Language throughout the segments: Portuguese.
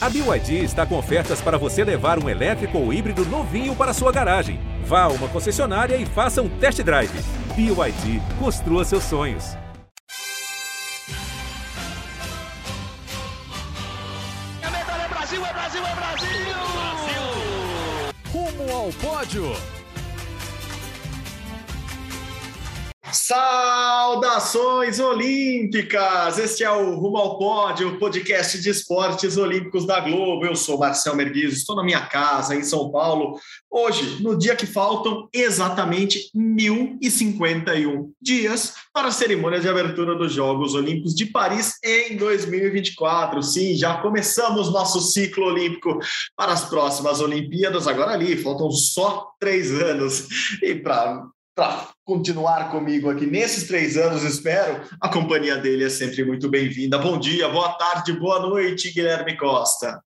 A BYD está com ofertas para você levar um elétrico ou híbrido novinho para sua garagem. Vá a uma concessionária e faça um test drive. BYD, construa seus sonhos. Medalha é Brasil, é Brasil, é Brasil! Brasil! Rumo ao pódio! Saudações olímpicas! Este é o Rumo ao Pódio, o podcast de esportes olímpicos da Globo. Eu sou Marcel Merguiz, estou na minha casa em São Paulo. Hoje, no dia que faltam exatamente 1051 dias para a cerimônia de abertura dos Jogos Olímpicos de Paris em 2024. Sim, já começamos nosso ciclo olímpico para as próximas Olimpíadas. Agora ali, faltam só três anos. E para continuar comigo aqui nesses três anos, espero. A companhia dele é sempre muito bem-vinda. Bom dia, boa tarde, boa noite, Guilherme Costa.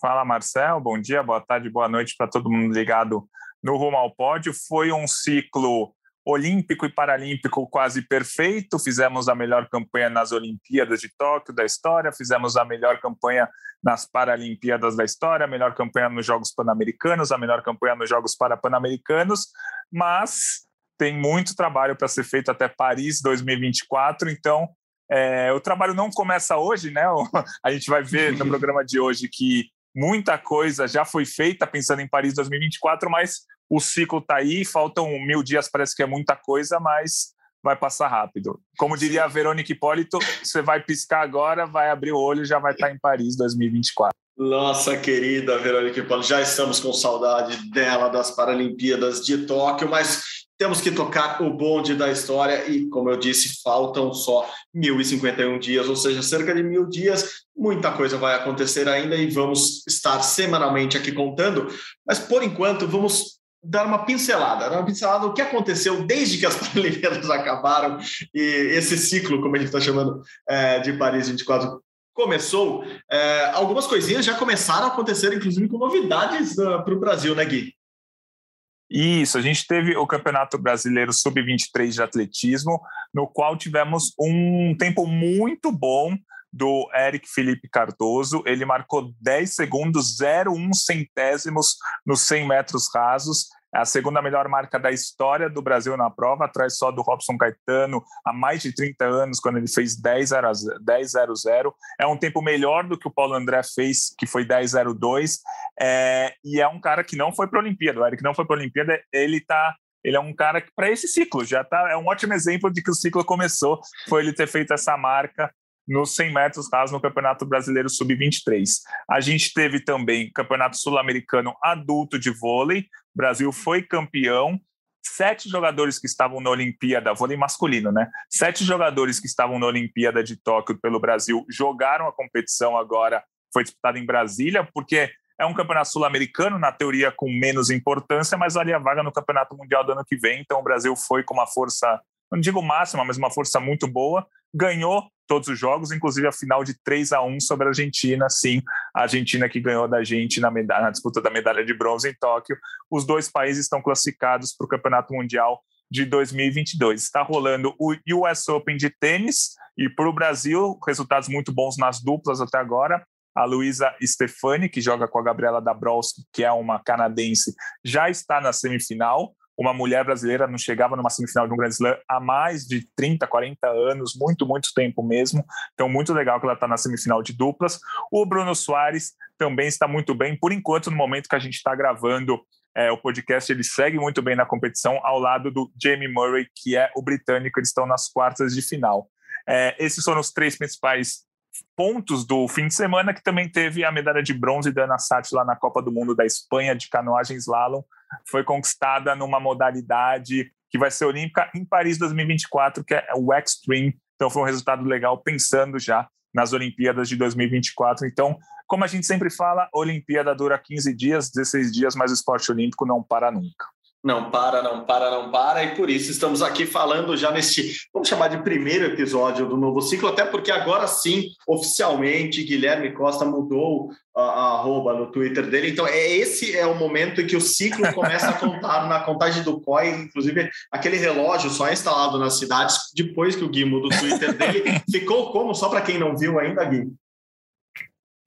Fala, Marcel. Bom dia, boa tarde, boa noite para todo mundo ligado no Rumo ao Pódio. Foi um ciclo olímpico e paralímpico quase perfeito. Fizemos a melhor campanha nas Olimpíadas de Tóquio da história, fizemos a melhor campanha nas Paralimpíadas da história, a melhor campanha nos Jogos Pan-Americanos, a melhor campanha nos Jogos Parapan-Americanos, mas tem muito trabalho para ser feito até Paris 2024, então é, o trabalho não começa hoje, né? A gente vai ver no programa de hoje que muita coisa já foi feita pensando em Paris 2024, mas o ciclo está aí, faltam mil dias, parece que é muita coisa, mas vai passar rápido. Como diria a Verônica Hipólito, você vai piscar agora, vai abrir o olho e já vai estar tá em Paris 2024. Nossa querida Verônica Hipólito, já estamos com saudade dela das Paralimpíadas de Tóquio, mas temos que tocar o bonde da história e, como eu disse, faltam só 1.051 dias, ou seja, cerca de mil dias. Muita coisa vai acontecer ainda e vamos estar semanalmente aqui contando, mas por enquanto vamos dar uma pincelada, uma pincelada do que aconteceu desde que as Paralimpíadas acabaram e esse ciclo, como a gente está chamando, é, de Paris 24 começou. É, algumas coisinhas já começaram a acontecer, inclusive com novidades uh, para o Brasil, né, Gui? Isso, a gente teve o Campeonato Brasileiro Sub-23 de Atletismo, no qual tivemos um tempo muito bom do Eric Felipe Cardoso. Ele marcou 10 segundos, 0,1 centésimos nos 100 metros rasos. É a segunda melhor marca da história do Brasil na prova, atrás só do Robson Caetano, há mais de 30 anos, quando ele fez 10.00. É um tempo melhor do que o Paulo André fez, que foi 10.02. É, e é um cara que não foi para a Olimpíada. O Eric não foi para a Olimpíada, ele está ele é um cara que para esse ciclo já tá é um ótimo exemplo de que o ciclo começou foi ele ter feito essa marca nos 100 metros rasos no Campeonato Brasileiro Sub-23. A gente teve também Campeonato Sul-Americano Adulto de Vôlei. O Brasil foi campeão. Sete jogadores que estavam na Olimpíada, vôlei masculino, né? Sete jogadores que estavam na Olimpíada de Tóquio pelo Brasil jogaram a competição agora, foi disputada em Brasília, porque é um campeonato sul-americano, na teoria com menos importância, mas ali a vaga no campeonato mundial do ano que vem. Então o Brasil foi com uma força, não digo máxima, mas uma força muito boa, ganhou todos os jogos, inclusive a final de 3 a 1 sobre a Argentina. Sim, a Argentina que ganhou da gente na, medalha, na disputa da medalha de bronze em Tóquio. Os dois países estão classificados para o Campeonato Mundial de 2022. Está rolando o US Open de tênis e para o Brasil, resultados muito bons nas duplas até agora. A Luísa Stefani, que joga com a Gabriela Dabrowski, que é uma canadense, já está na semifinal uma mulher brasileira não chegava numa semifinal de um Grand Slam há mais de 30, 40 anos, muito, muito tempo mesmo. Então, muito legal que ela está na semifinal de duplas. O Bruno Soares também está muito bem. Por enquanto, no momento que a gente está gravando é, o podcast, ele segue muito bem na competição, ao lado do Jamie Murray, que é o britânico. Eles estão nas quartas de final. É, esses foram os três principais pontos do fim de semana, que também teve a medalha de bronze da Ana Sati lá na Copa do Mundo da Espanha de canoagem slalom, foi conquistada numa modalidade que vai ser olímpica em Paris 2024, que é o Extreme. Então foi um resultado legal pensando já nas Olimpíadas de 2024. Então, como a gente sempre fala, Olimpíada dura 15 dias, 16 dias, mas o esporte olímpico não para nunca. Não para, não para, não para, e por isso estamos aqui falando já neste, vamos chamar de primeiro episódio do novo ciclo, até porque agora sim, oficialmente, Guilherme Costa mudou a, a arroba no Twitter dele, então é esse é o momento em que o ciclo começa a contar na contagem do COI, inclusive aquele relógio só é instalado nas cidades depois que o Gui muda o Twitter dele, ficou como, só para quem não viu ainda, Gui?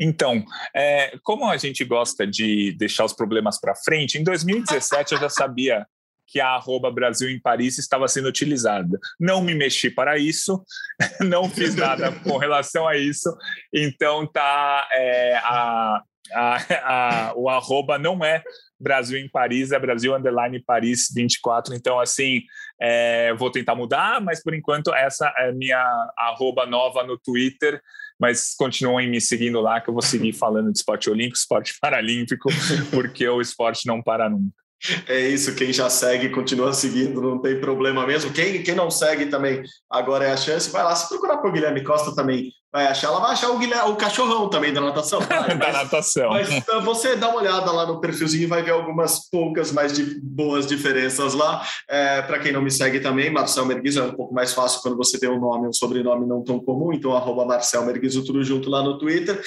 Então, é, como a gente gosta de deixar os problemas para frente, em 2017 eu já sabia que a arroba Brasil em Paris estava sendo utilizada. Não me mexi para isso, não fiz nada com relação a isso, então tá é, a, a, a, o arroba não é Brasil em Paris, é Brasil Underline Paris 24. Então, assim, é, vou tentar mudar, mas por enquanto essa é minha arroba nova no Twitter. Mas continuem me seguindo lá, que eu vou seguir falando de esporte olímpico, esporte paralímpico, porque o esporte não para nunca. É isso, quem já segue continua seguindo, não tem problema mesmo. Quem, quem não segue também, agora é a chance. Vai lá, se procurar por Guilherme Costa também, vai achar. Ela vai achar o, Guilherme, o cachorrão também da natação. Vai, da natação. Mas então, você dá uma olhada lá no perfilzinho e vai ver algumas poucas, mais de boas diferenças lá. É, Para quem não me segue também, Marcel Merguizo é um pouco mais fácil quando você tem um nome, um sobrenome não tão comum. Então, arroba Marcel Merguizo, tudo junto lá no Twitter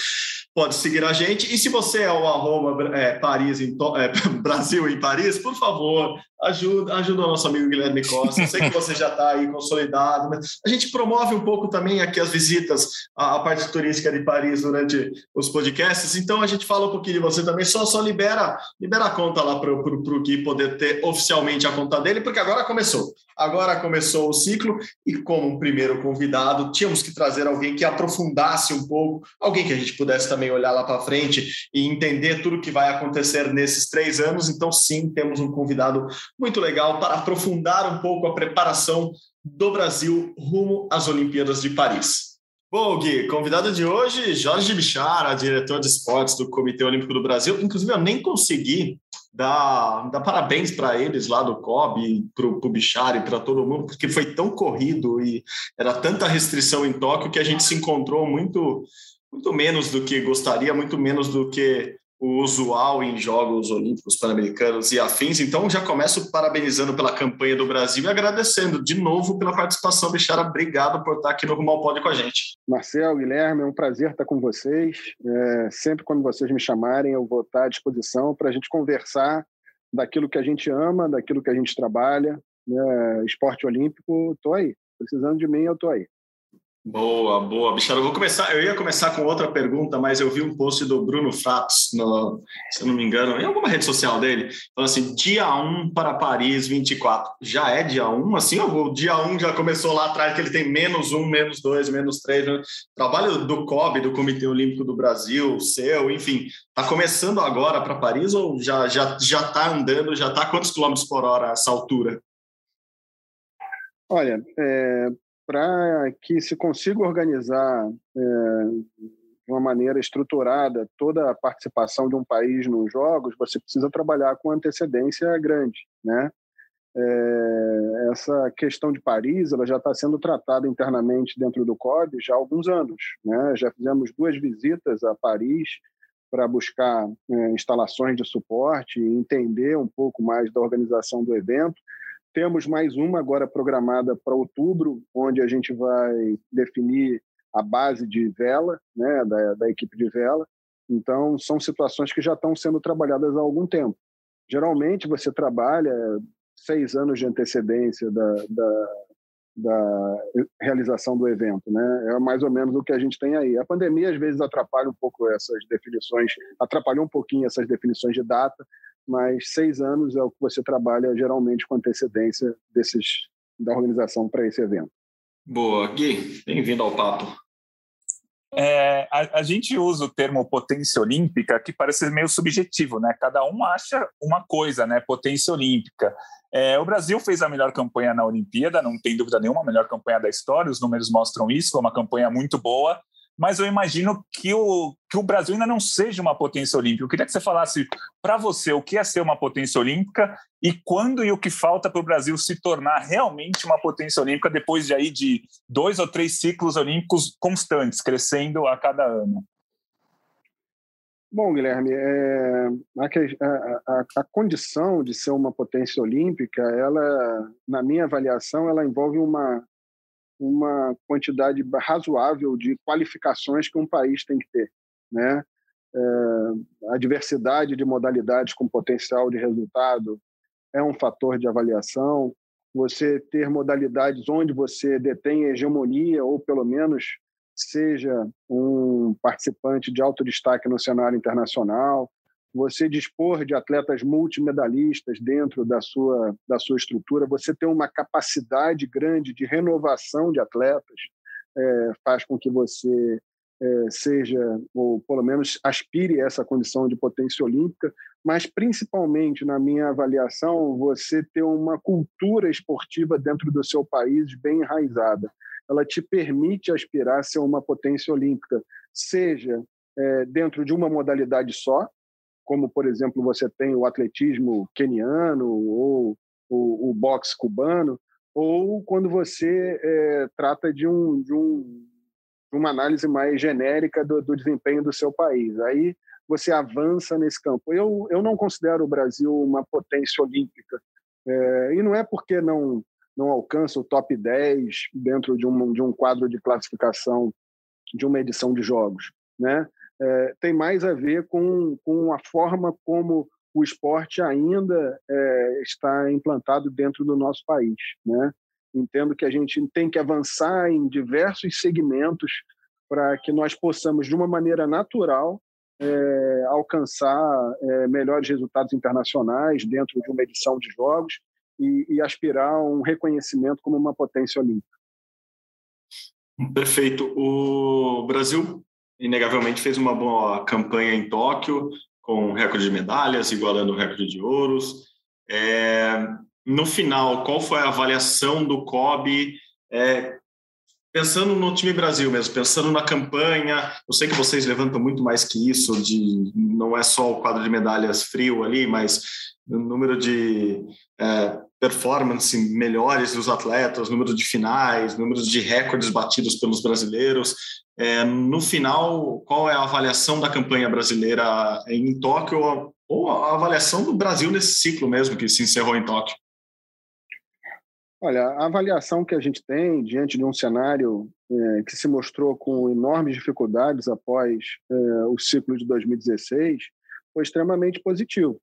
pode seguir a gente. E se você é o arroba é, Paris em, é, Brasil em Paris, por favor, ajuda, ajuda o nosso amigo Guilherme Costa. Sei que você já está aí consolidado, mas a gente promove um pouco também aqui as visitas à, à, parte turística de Paris durante os podcasts. Então a gente fala um pouquinho de você também. Só, só libera, libera a conta lá para o Gui poder ter oficialmente a conta dele, porque agora começou. Agora começou o ciclo e como primeiro convidado tínhamos que trazer alguém que aprofundasse um pouco, alguém que a gente pudesse também olhar lá para frente e entender tudo que vai acontecer nesses três anos. Então sim, temos um convidado muito legal para aprofundar um pouco a preparação do Brasil rumo às Olimpíadas de Paris. Bom, Gui, convidado de hoje, Jorge Bichara, diretor de esportes do Comitê Olímpico do Brasil. Inclusive, eu nem consegui dar, dar parabéns para eles lá do COB, para o Bichara e para todo mundo, porque foi tão corrido e era tanta restrição em Tóquio que a gente se encontrou muito, muito menos do que gostaria, muito menos do que o usual em Jogos Olímpicos Pan-Americanos e afins. Então, já começo parabenizando pela campanha do Brasil e agradecendo de novo pela participação, Bichara. Obrigado por estar aqui no Rumal Pode com a gente. Marcel, Guilherme, é um prazer estar com vocês. É, sempre quando vocês me chamarem, eu vou estar à disposição para a gente conversar daquilo que a gente ama, daquilo que a gente trabalha. Né? Esporte olímpico, estou aí. Precisando de mim, eu estou aí. Boa, boa, Bichara. Eu vou começar. Eu ia começar com outra pergunta, mas eu vi um post do Bruno Fratos, no, se eu não me engano, em alguma rede social dele, falando assim: dia 1 para Paris 24. Já é dia 1? Assim, o dia 1 já começou lá atrás, que ele tem menos 1, menos 2, menos 3. Né? Trabalho do COB, do Comitê Olímpico do Brasil, seu, enfim, está começando agora para Paris ou já já já está andando? Já está quantos quilômetros por hora essa altura? Olha, é, para que se consiga organizar é, de uma maneira estruturada toda a participação de um país nos jogos, você precisa trabalhar com antecedência grande, né? É, essa questão de Paris ela já está sendo tratada internamente dentro do COB já há alguns anos. Né? Já fizemos duas visitas a Paris para buscar é, instalações de suporte e entender um pouco mais da organização do evento. Temos mais uma agora programada para outubro, onde a gente vai definir a base de vela, né, da, da equipe de vela. Então, são situações que já estão sendo trabalhadas há algum tempo. Geralmente, você trabalha seis anos de antecedência da, da, da, realização do evento, né? É mais ou menos o que a gente tem aí. A pandemia às vezes atrapalha um pouco essas definições, atrapalhou um pouquinho essas definições de data, mas seis anos é o que você trabalha geralmente com antecedência desses da organização para esse evento. Boa, Gui, bem-vindo ao papo. É, a, a, gente usa o termo potência olímpica, que parece meio subjetivo, né? Cada um acha uma coisa, né? Potência olímpica. É, o Brasil fez a melhor campanha na Olimpíada, não tem dúvida nenhuma, a melhor campanha da história, os números mostram isso, foi uma campanha muito boa mas eu imagino que o, que o Brasil ainda não seja uma potência olímpica. Eu queria que você falasse para você o que é ser uma potência olímpica e quando e o que falta para o Brasil se tornar realmente uma potência olímpica depois de aí de dois ou três ciclos olímpicos constantes, crescendo a cada ano. Bom, Guilherme, é, a, a, a, condição de ser uma potência olímpica, ela, na minha avaliação, ela envolve uma uma quantidade razoável de qualificações que um país tem que ter, né? É, a diversidade de modalidades com potencial de resultado é um fator de avaliação. Você ter modalidades onde você detém hegemonia ou pelo menos seja um participante de alto destaque no cenário internacional, você dispor de atletas multimedalistas dentro da sua, da sua estrutura, você ter uma capacidade grande de renovação de atletas, é, faz com que você é, seja, ou pelo menos aspire a essa condição de potência olímpica, mas principalmente, na minha avaliação, você ter uma cultura esportiva dentro do seu país bem enraizada. Ela te permite aspirar a ser uma potência olímpica, seja é, dentro de uma modalidade só, como, por exemplo, você tem o atletismo queniano ou o, o boxe cubano, ou quando você é, trata de um, de um uma análise mais genérica do, do, desempenho do seu país. Aí você avança nesse campo. Eu, eu não considero o Brasil uma potência olímpica. É, e não é porque não, não alcança o top 10 dentro de um, de um quadro de classificação de uma edição de jogos. Né? É, tem mais a ver com, com a forma como o esporte ainda é, está implantado dentro do nosso país. Né? Entendo que a gente tem que avançar em diversos segmentos para que nós possamos, de uma maneira natural, é, alcançar é, melhores resultados internacionais dentro de uma edição de jogos e, e aspirar a um reconhecimento como uma potência olímpica. Perfeito. O Brasil, inegavelmente, fez uma boa campanha em Tóquio, com recorde de medalhas, igualando o recorde de ouros. É, no final, qual foi a avaliação do COB? É, pensando no time Brasil mesmo, pensando na campanha, eu sei que vocês levantam muito mais que isso, de não é só o quadro de medalhas frio ali, mas o número de é, performance melhores dos atletas, número de finais, números de recordes batidos pelos brasileiros. É, no final, qual é a avaliação da campanha brasileira em Tóquio ou a avaliação do Brasil nesse ciclo mesmo que se encerrou em Tóquio? Olha, a avaliação que a gente tem diante de um cenário é, que se mostrou com enormes dificuldades após é, o ciclo de 2016 foi extremamente positivo,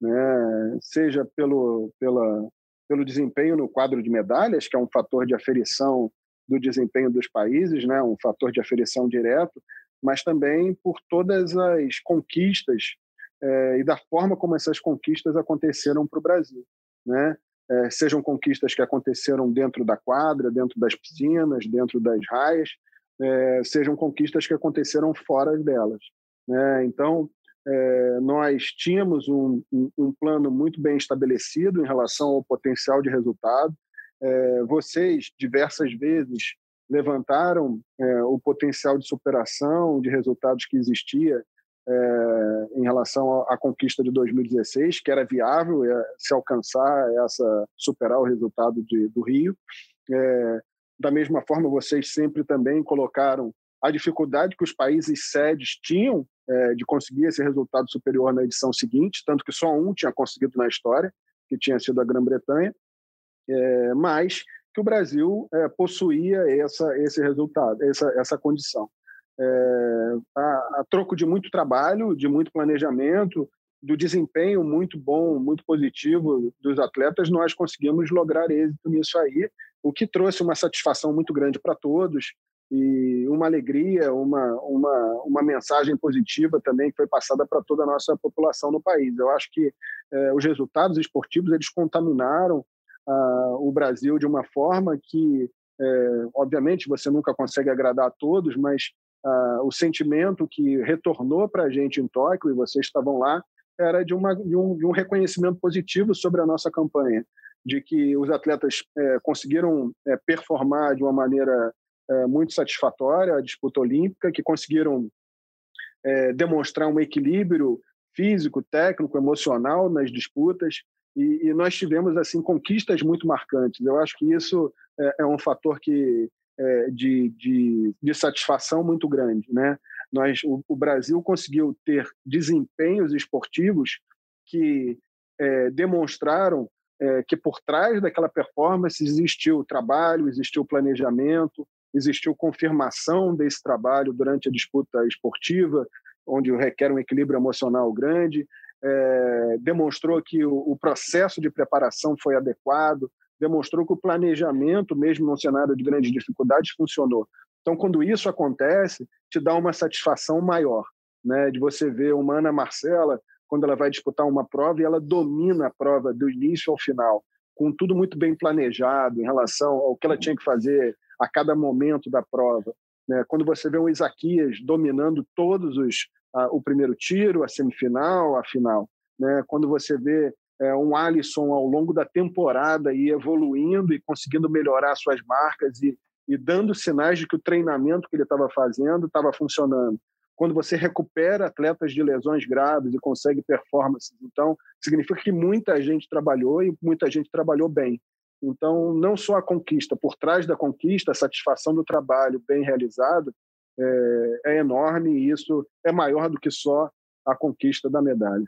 né? seja pelo, pela, pelo desempenho no quadro de medalhas, que é um fator de aferição do desempenho dos países, né? um fator de aferição direto, mas também por todas as conquistas é, e da forma como essas conquistas aconteceram para o Brasil. Né? é, sejam conquistas que aconteceram dentro da quadra, dentro das piscinas, dentro das raias, é, sejam conquistas que aconteceram fora delas. Né? Então, nós tínhamos um, um, um, plano muito bem estabelecido em relação ao potencial de resultado. É, vocês, diversas vezes, levantaram é, o potencial de superação de resultados que existia é, em relação à conquista de 2016, que era viável se alcançar essa superar o resultado de, do Rio. Da mesma forma, vocês sempre também colocaram a dificuldade que os países sedes tinham de conseguir esse resultado superior na edição seguinte, tanto que só um tinha conseguido na história, que tinha sido a Grã-Bretanha, é, mas que o Brasil é, possuía essa, esse resultado, essa, essa condição é, a, a, troco de muito trabalho, de muito planejamento, do desempenho muito bom, muito positivo dos atletas, nós conseguimos lograr êxito nisso aí, o que trouxe uma satisfação muito grande para todos e uma alegria, uma, uma, uma mensagem positiva também que foi passada para toda a nossa população no país. Eu acho que é, os resultados esportivos eles contaminaram o Brasil de uma forma que, é, obviamente, você nunca consegue agradar a todos, mas o sentimento que retornou para a gente em Tóquio, e vocês estavam lá, era de, uma, de, um, de um reconhecimento positivo sobre a nossa campanha, de que os atletas é, conseguiram é, performar de uma maneira é, muito satisfatória a disputa olímpica, que conseguiram é, demonstrar um equilíbrio físico, técnico, emocional nas disputas, e, e, nós tivemos assim conquistas muito marcantes. Eu acho que isso é, é um fator que é, de, de, de, satisfação muito grande. Né? Nós, o, o, Brasil conseguiu ter desempenhos esportivos que é, demonstraram é, que por trás daquela performance existiu trabalho, existiu planejamento, existiu confirmação desse trabalho durante a disputa esportiva, onde requer um equilíbrio emocional grande, é, demonstrou que o, o, processo de preparação foi adequado, demonstrou que o planejamento, mesmo num cenário de grandes dificuldades, funcionou. Então, quando isso acontece, te dá uma satisfação maior, né? De você ver uma Ana Marcela quando ela vai disputar uma prova e ela domina a prova do início ao final, com tudo muito bem planejado em relação ao que ela tinha que fazer a cada momento da prova. Né? Quando você vê o Isaquias dominando todos os o primeiro tiro, a semifinal, a final, né? Quando você vê é, um Alisson ao longo da temporada e evoluindo e conseguindo melhorar suas marcas e, e dando sinais de que o treinamento que ele estava fazendo estava funcionando quando você recupera atletas de lesões graves e consegue performances. Então, significa que muita gente trabalhou e muita gente trabalhou bem. Então, não só a conquista, por trás da conquista, a satisfação do trabalho bem realizado é, é enorme e isso é maior do que só a conquista da medalha.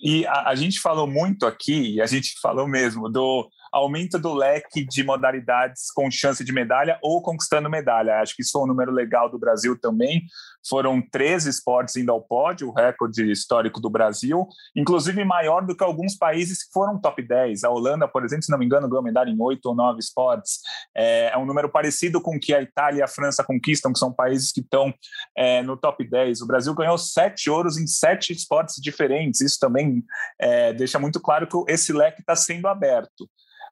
E a, a, gente falou muito aqui, a gente falou mesmo, do aumento do leque de modalidades com chance de medalha ou conquistando medalha. Acho que isso é um número legal do Brasil também. Foram 13 esportes indo ao pódio, o recorde histórico do Brasil, inclusive maior do que alguns países que foram top 10. A Holanda, por exemplo, se não me engano, ganhou medalha em 8 ou 9 esportes. É, é um número parecido com o que a Itália e a França conquistam, que são países que estão é, no top 10. O Brasil ganhou sete ouros em sete esportes diferentes. Isso também é, deixa muito claro que esse leque está sendo aberto.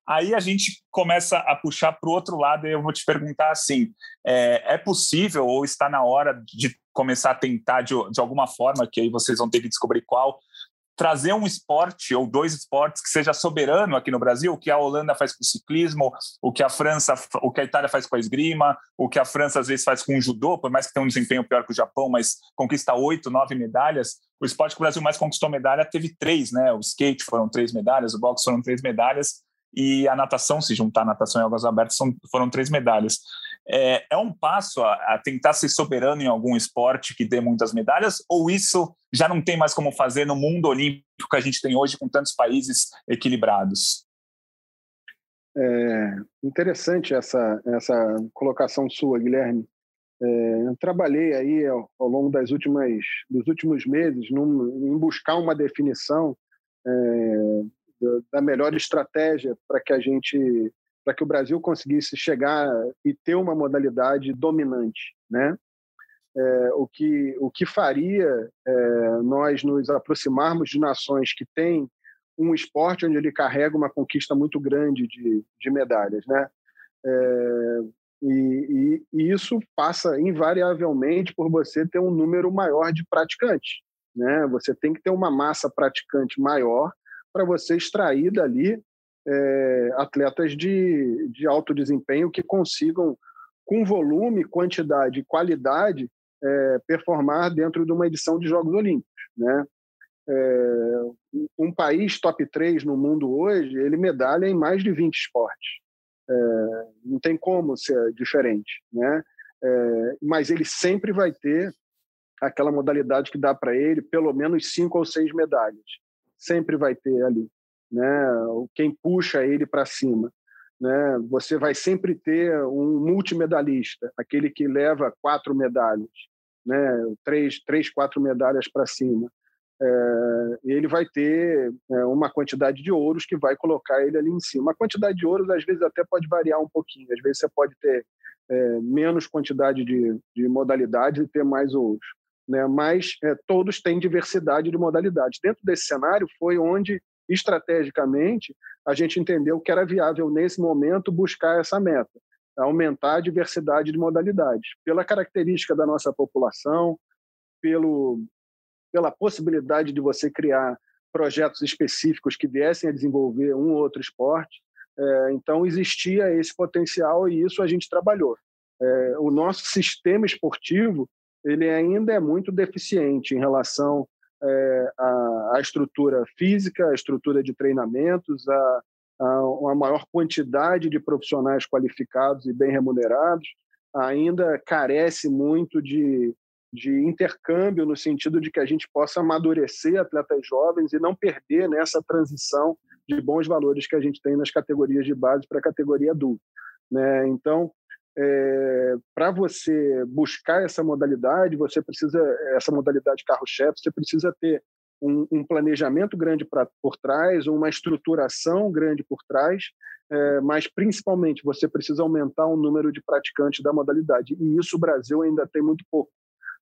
Aí a gente começa a puxar para o outro lado e eu vou te perguntar assim: é, é, possível ou está na hora de começar a tentar de, de alguma forma, que aí vocês vão ter que descobrir qual, trazer um esporte ou dois esportes que seja soberano aqui no Brasil, o que a Holanda faz com o ciclismo, o que a França, o que a Itália faz com a esgrima, o que a França às vezes faz com o judô, por mais que tenha um desempenho pior que o Japão, mas conquista oito, nove medalhas. O esporte que o Brasil mais conquistou medalha teve três, né? O skate foram três medalhas, o boxe foram três medalhas e a natação, se juntar natação e águas abertas, foram três medalhas. É, é um passo a, a, tentar ser soberano em algum esporte que dê muitas medalhas, ou isso já não tem mais como fazer no mundo olímpico que a gente tem hoje com tantos países equilibrados? É interessante essa, essa colocação sua, Guilherme. É, eu trabalhei aí ao, ao, longo das últimas, dos últimos meses num, em buscar uma definição é, da melhor estratégia para que a gente para que o Brasil conseguisse chegar e ter uma modalidade dominante, né? É, o que o que faria é, nós nos aproximarmos de nações que têm um esporte onde ele carrega uma conquista muito grande de, de medalhas, né? É, e, e, e, isso passa invariavelmente por você ter um número maior de praticantes, né? Você tem que ter uma massa praticante maior para você extrair dali é, atletas de, de alto desempenho que consigam, com volume, quantidade e qualidade, é, performar dentro de uma edição de Jogos Olímpicos. Né? É, um país top 3 no mundo hoje, ele medalha em mais de 20 esportes. É, não tem como ser diferente. Né? É, mas ele sempre vai ter aquela modalidade que dá para ele pelo menos cinco ou seis medalhas sempre vai ter ali, né? Quem puxa ele para cima, né? Você vai sempre ter um multimedalista, aquele que leva quatro medalhas, né? Três, três, quatro medalhas para cima. É, ele vai ter é, uma quantidade de ouros que vai colocar ele ali em cima. A quantidade de ouros às vezes até pode variar um pouquinho. Às vezes você pode ter é, menos quantidade de, de modalidades e ter mais ouros né? mas é, todos têm diversidade de modalidades. Dentro desse cenário foi onde, estrategicamente, a gente entendeu que era viável, nesse momento, buscar essa meta, aumentar a diversidade de modalidades, pela característica da nossa população, pelo, pela possibilidade de você criar projetos específicos que viessem a desenvolver um ou outro esporte. É, então, existia esse potencial e isso a gente trabalhou. É, o nosso sistema esportivo ele ainda é muito deficiente em relação é, à, à, estrutura física, à estrutura de treinamentos, a, a uma maior quantidade de profissionais qualificados e bem remunerados, ainda carece muito de, de intercâmbio no sentido de que a gente possa amadurecer atletas jovens e não perder nessa transição de bons valores que a gente tem nas categorias de base para a categoria adulta. Né? Então, é, para você buscar essa modalidade, você precisa, essa modalidade carro-chefe, você precisa ter um, um planejamento grande pra, por trás, uma estruturação grande por trás, é, mas principalmente você precisa aumentar o número de praticantes da modalidade. E isso o Brasil ainda tem muito pouco.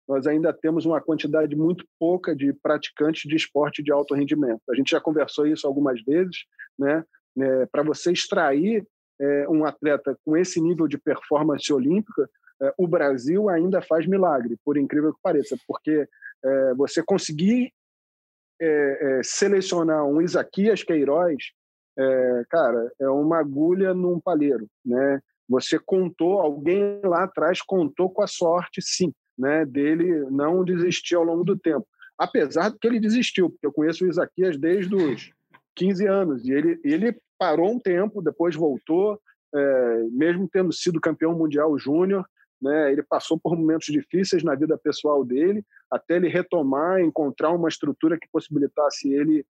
Nós ainda temos uma quantidade muito pouca de praticantes de esporte de alto rendimento. A gente já conversou isso algumas vezes, né? É, Para você extrair é, um atleta com esse nível de performance olímpica, é, o Brasil ainda faz milagre, por incrível que pareça, porque é, você conseguir é, é, selecionar um Isaquias Queiroz, é, cara, é uma agulha num palheiro, né? Você contou, alguém lá atrás contou com a sorte, sim, né, dele não desistir ao longo do tempo. Apesar de que ele desistiu, porque eu conheço o Isaquias desde os 15 anos, e ele, ele parou um tempo, depois voltou, é, mesmo tendo sido campeão mundial júnior, né, ele passou por momentos difíceis na vida pessoal dele, até ele retomar, encontrar uma estrutura que possibilitasse ele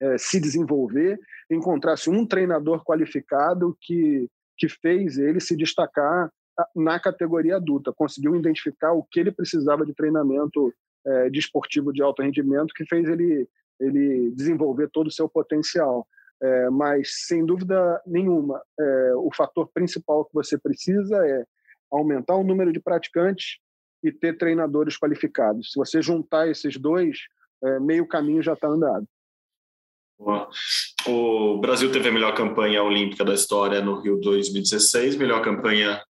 é, se desenvolver, encontrasse um treinador qualificado que, que fez ele se destacar na categoria adulta, conseguiu identificar o que ele precisava de treinamento é, de esportivo de alto rendimento, que fez ele, ele desenvolver todo o seu potencial. É, mas, sem dúvida nenhuma, é, o fator principal que você precisa é aumentar o número de praticantes e ter treinadores qualificados. Se você juntar esses dois, é, meio caminho já está andado. O Brasil teve a melhor campanha olímpica da história no Rio 2016, melhor campanha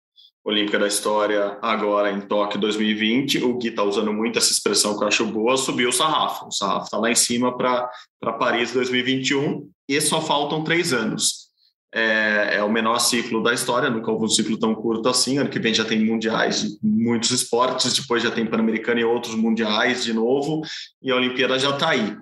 olímpica da história agora em Tóquio 2020. O Gui está usando muito essa expressão que eu acho boa, subiu o sarrafo. O sarrafo está lá em cima para Paris 2021 e só faltam três anos. É, é, o menor ciclo da história, nunca houve um ciclo tão curto assim. Ano que vem já tem mundiais de muitos esportes, depois já tem Pan-Americano e outros mundiais de novo, e a Olimpíada já está aí.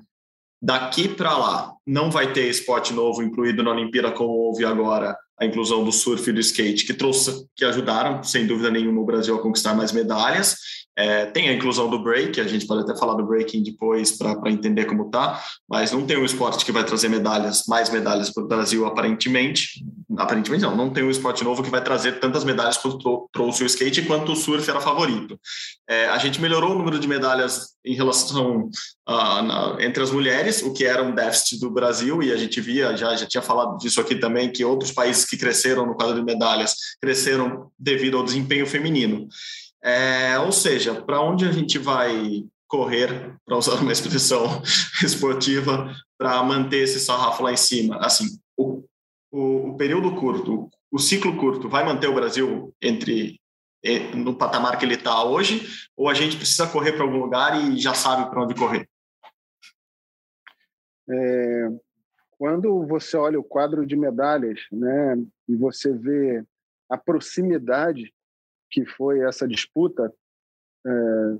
Daqui para lá, não vai ter esporte novo incluído na Olimpíada como houve agora a inclusão do surf e do skate, que trouxe, que ajudaram, sem dúvida nenhuma, o Brasil a conquistar mais medalhas. É, tem a inclusão do break, a gente pode até falar do breaking depois para entender como tá, mas não tem um esporte que vai trazer medalhas, mais medalhas para o Brasil aparentemente. Aparentemente não, não tem um esporte novo que vai trazer tantas medalhas quanto trouxe o skate, quanto o surf era favorito. É, a gente melhorou o número de medalhas em relação na, entre as mulheres, o que era um déficit do Brasil, e a gente via, já, já tinha falado disso aqui também, que outros países que cresceram no quadro de medalhas cresceram devido ao desempenho feminino. É, ou seja, para onde a gente vai correr, para usar uma expressão esportiva, para manter esse sarrafo lá em cima? Assim, o, o, o, período curto, o ciclo curto, vai manter o Brasil entre no patamar que ele está hoje, ou a gente precisa correr para algum lugar e já sabe para onde correr? É, quando você olha o quadro de medalhas, né, e você vê a proximidade que foi essa disputa, é,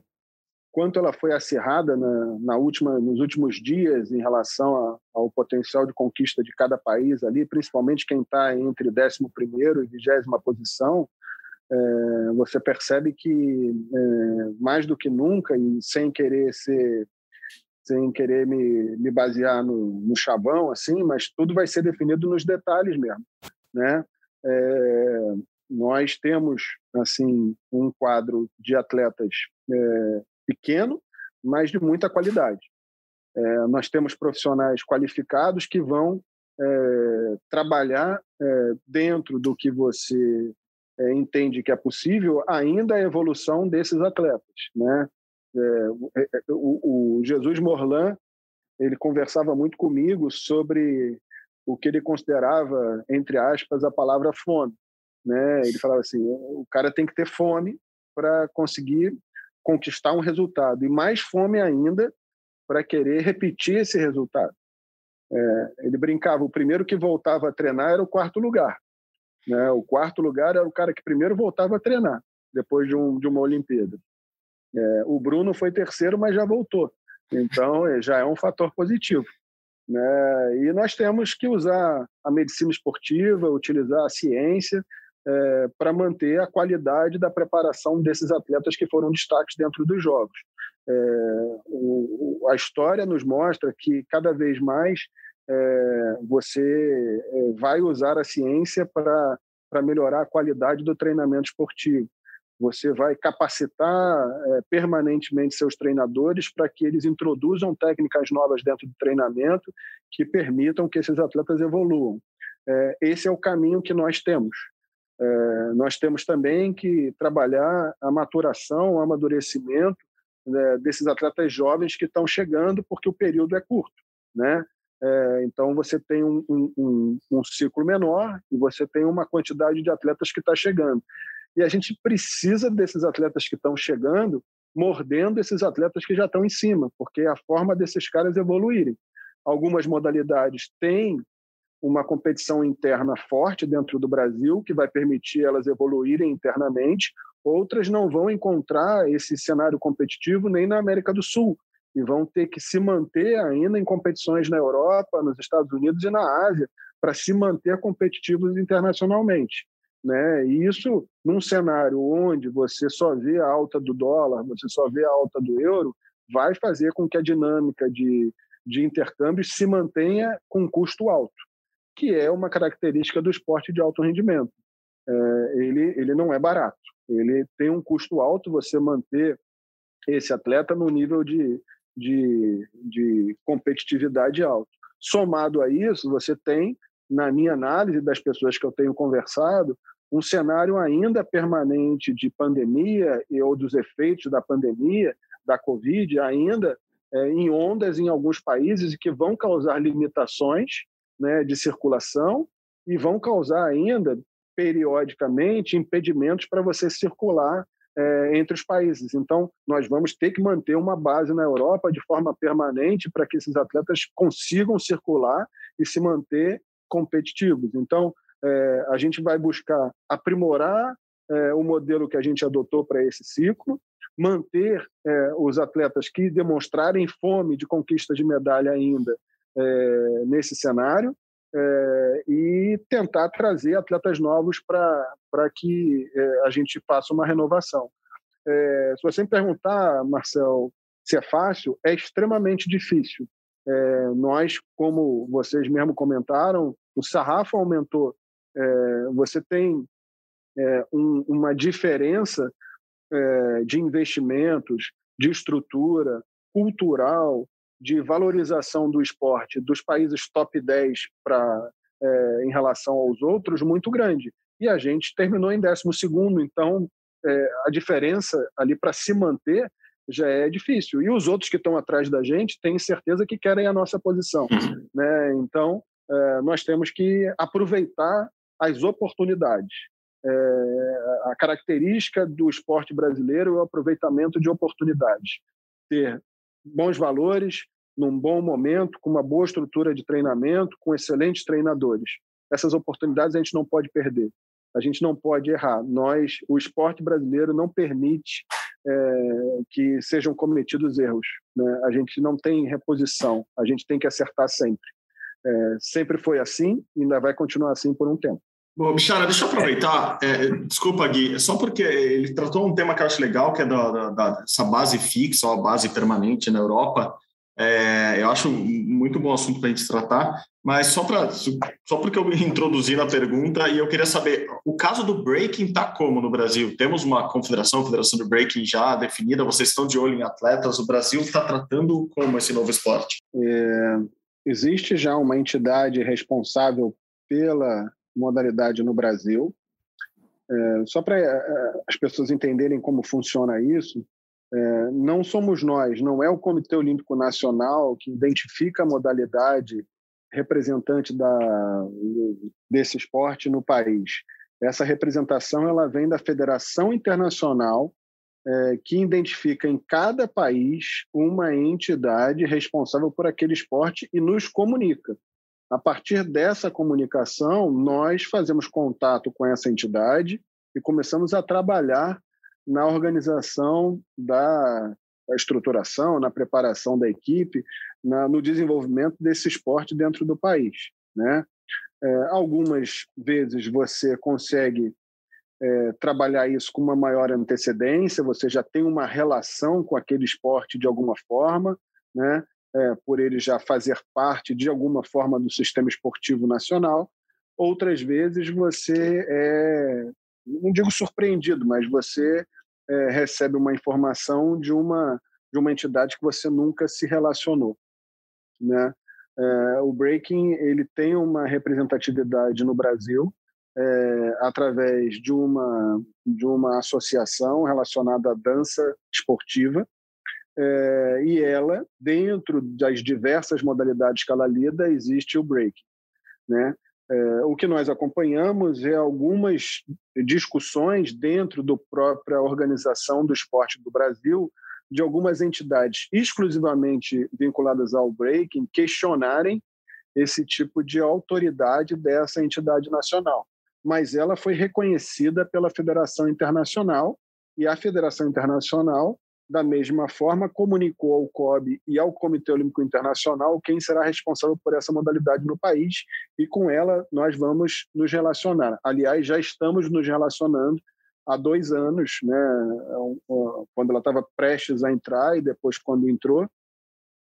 quanto ela foi acirrada na, na, última, nos últimos dias em relação a, ao potencial de conquista de cada país ali, principalmente quem está entre 11 e 20 posição, é, você percebe que é, mais do que nunca e sem querer ser sem querer me, me basear no, no chavão assim mas tudo vai ser definido nos detalhes mesmo né? É, nós temos assim um quadro de atletas é, pequeno, mas de muita qualidade. É, nós temos profissionais qualificados que vão é, trabalhar é, dentro do que você é, entende que é possível, ainda a evolução desses atletas, né? É, o, o Jesus Morlan ele conversava muito comigo sobre o que ele considerava, entre aspas, a palavra fome né? Ele falava assim, o cara tem que ter fome para conseguir conquistar um resultado e mais fome ainda para querer repetir esse resultado. É, ele brincava, o primeiro que voltava a treinar era o quarto lugar. Né? O quarto lugar era o cara que primeiro voltava a treinar depois de, um, de uma Olimpíada. É, o Bruno foi terceiro, mas já voltou. Então, é, já é um fator positivo. Né? E nós temos que usar a medicina esportiva, utilizar a ciência é, para manter a qualidade da preparação desses atletas que foram destaques dentro dos Jogos. É, o, a história nos mostra que cada vez mais é, você é, vai usar a ciência para melhorar a qualidade do treinamento esportivo. você vai capacitar é, permanentemente seus treinadores para que eles introduzam técnicas novas dentro do treinamento que permitam que esses atletas evoluam. É, esse é o caminho que nós temos. É, nós temos também que trabalhar a maturação, o amadurecimento né, desses atletas jovens que estão chegando, porque o período é curto. Né? É, então, você tem um, um, um, ciclo menor e você tem uma quantidade de atletas que está chegando. E a gente precisa desses atletas que estão chegando mordendo esses atletas que já estão em cima, porque é a forma desses caras evoluírem. Algumas modalidades têm uma competição interna forte dentro do Brasil, que vai permitir elas evoluírem internamente, outras não vão encontrar esse cenário competitivo nem na América do Sul, e vão ter que se manter ainda em competições na Europa, nos Estados Unidos e na Ásia, para se manter competitivos internacionalmente. Né? E isso, num cenário onde você só vê a alta do dólar, você só vê a alta do euro, vai fazer com que a dinâmica de, de intercâmbio se mantenha com custo alto, que é uma característica do esporte de alto rendimento. É, ele, ele não é barato, ele tem um custo alto você manter esse atleta no nível de, de, de competitividade alto. Somado a isso, você tem na minha análise das pessoas que eu tenho conversado, um cenário ainda permanente de pandemia e ou dos efeitos da pandemia, da Covid, ainda é, em ondas em alguns países que vão causar limitações né, de circulação e vão causar ainda, periodicamente, impedimentos para você circular é, entre os países. Então, nós vamos ter que manter uma base na Europa de forma permanente para que esses atletas consigam circular e se manter competitivos. Então, é, a gente vai buscar aprimorar é, o modelo que a gente adotou para esse ciclo, manter os atletas que demonstrarem fome de conquista de medalha ainda é, nesse cenário é, e tentar trazer atletas novos para que é, a gente faça uma renovação. se você me perguntar, Marcel, se é fácil, é extremamente difícil. nós, como vocês mesmo comentaram, o sarrafo aumentou. É, você tem é, um, uma diferença é, de investimentos, de estrutura cultural, de valorização do esporte dos países top 10 pra, é, em relação aos outros muito grande. E a gente terminou em 12, então é, a diferença ali para se manter já é difícil. E os outros que estão atrás da gente têm certeza que querem a nossa posição. Uhum. Né? Então, é, nós temos que aproveitar as oportunidades. É, a característica do esporte brasileiro é o aproveitamento de oportunidades. Ter bons valores, num bom momento, com uma boa estrutura de treinamento, com excelentes treinadores. Essas oportunidades a gente não pode perder. A gente não pode errar. Nós, o esporte brasileiro não permite é, que sejam cometidos erros. Né? A gente não tem reposição. A gente tem que acertar sempre. É, sempre foi assim e ainda vai continuar assim por um tempo. Bom, Bichara, deixa eu aproveitar. É, desculpa, Gui, só porque ele tratou um tema que eu acho legal, que é da, da, da essa base fixa ou a base permanente na Europa. É, eu acho muito bom assunto para a gente tratar, mas só, pra, só porque eu me introduzi na pergunta e eu queria saber, o caso do breaking está como no Brasil? Temos uma confederação, federação do breaking já definida, vocês estão de olho em atletas, o Brasil está tratando como esse novo esporte? É, existe já uma entidade responsável pela modalidade no Brasil. É, só para é, as pessoas entenderem como funciona isso, é, não somos nós, não é o Comitê Olímpico Nacional que identifica a modalidade representante da, desse esporte no país. Essa representação ela vem da Federação Internacional, é, que identifica em cada país uma entidade responsável por aquele esporte e nos comunica. A partir dessa comunicação, nós fazemos contato com essa entidade e começamos a trabalhar na organização da, estruturação, na preparação da equipe, na, no desenvolvimento desse esporte dentro do país. Né? É, algumas vezes você consegue é, trabalhar isso com uma maior antecedência, você já tem uma relação com aquele esporte de alguma forma, né? É, por ele já fazer parte de alguma forma do sistema esportivo nacional. Outras vezes você é, não digo surpreendido, mas você é, recebe uma informação de uma de uma entidade que você nunca se relacionou, né? É, o breaking ele tem uma representatividade no Brasil é, através de uma de uma associação relacionada à dança esportiva é, e ela dentro das diversas modalidades que ela lida existe o breaking, né? É, o que nós acompanhamos é algumas discussões dentro da própria organização do esporte do Brasil de algumas entidades exclusivamente vinculadas ao breaking questionarem esse tipo de autoridade dessa entidade nacional. Mas ela foi reconhecida pela Federação Internacional e a Federação Internacional da mesma forma, comunicou ao COB e ao Comitê Olímpico Internacional quem será responsável por essa modalidade no país e com ela nós vamos nos relacionar. Aliás, já estamos nos relacionando há dois anos, né? quando ela estava prestes a entrar e depois quando entrou.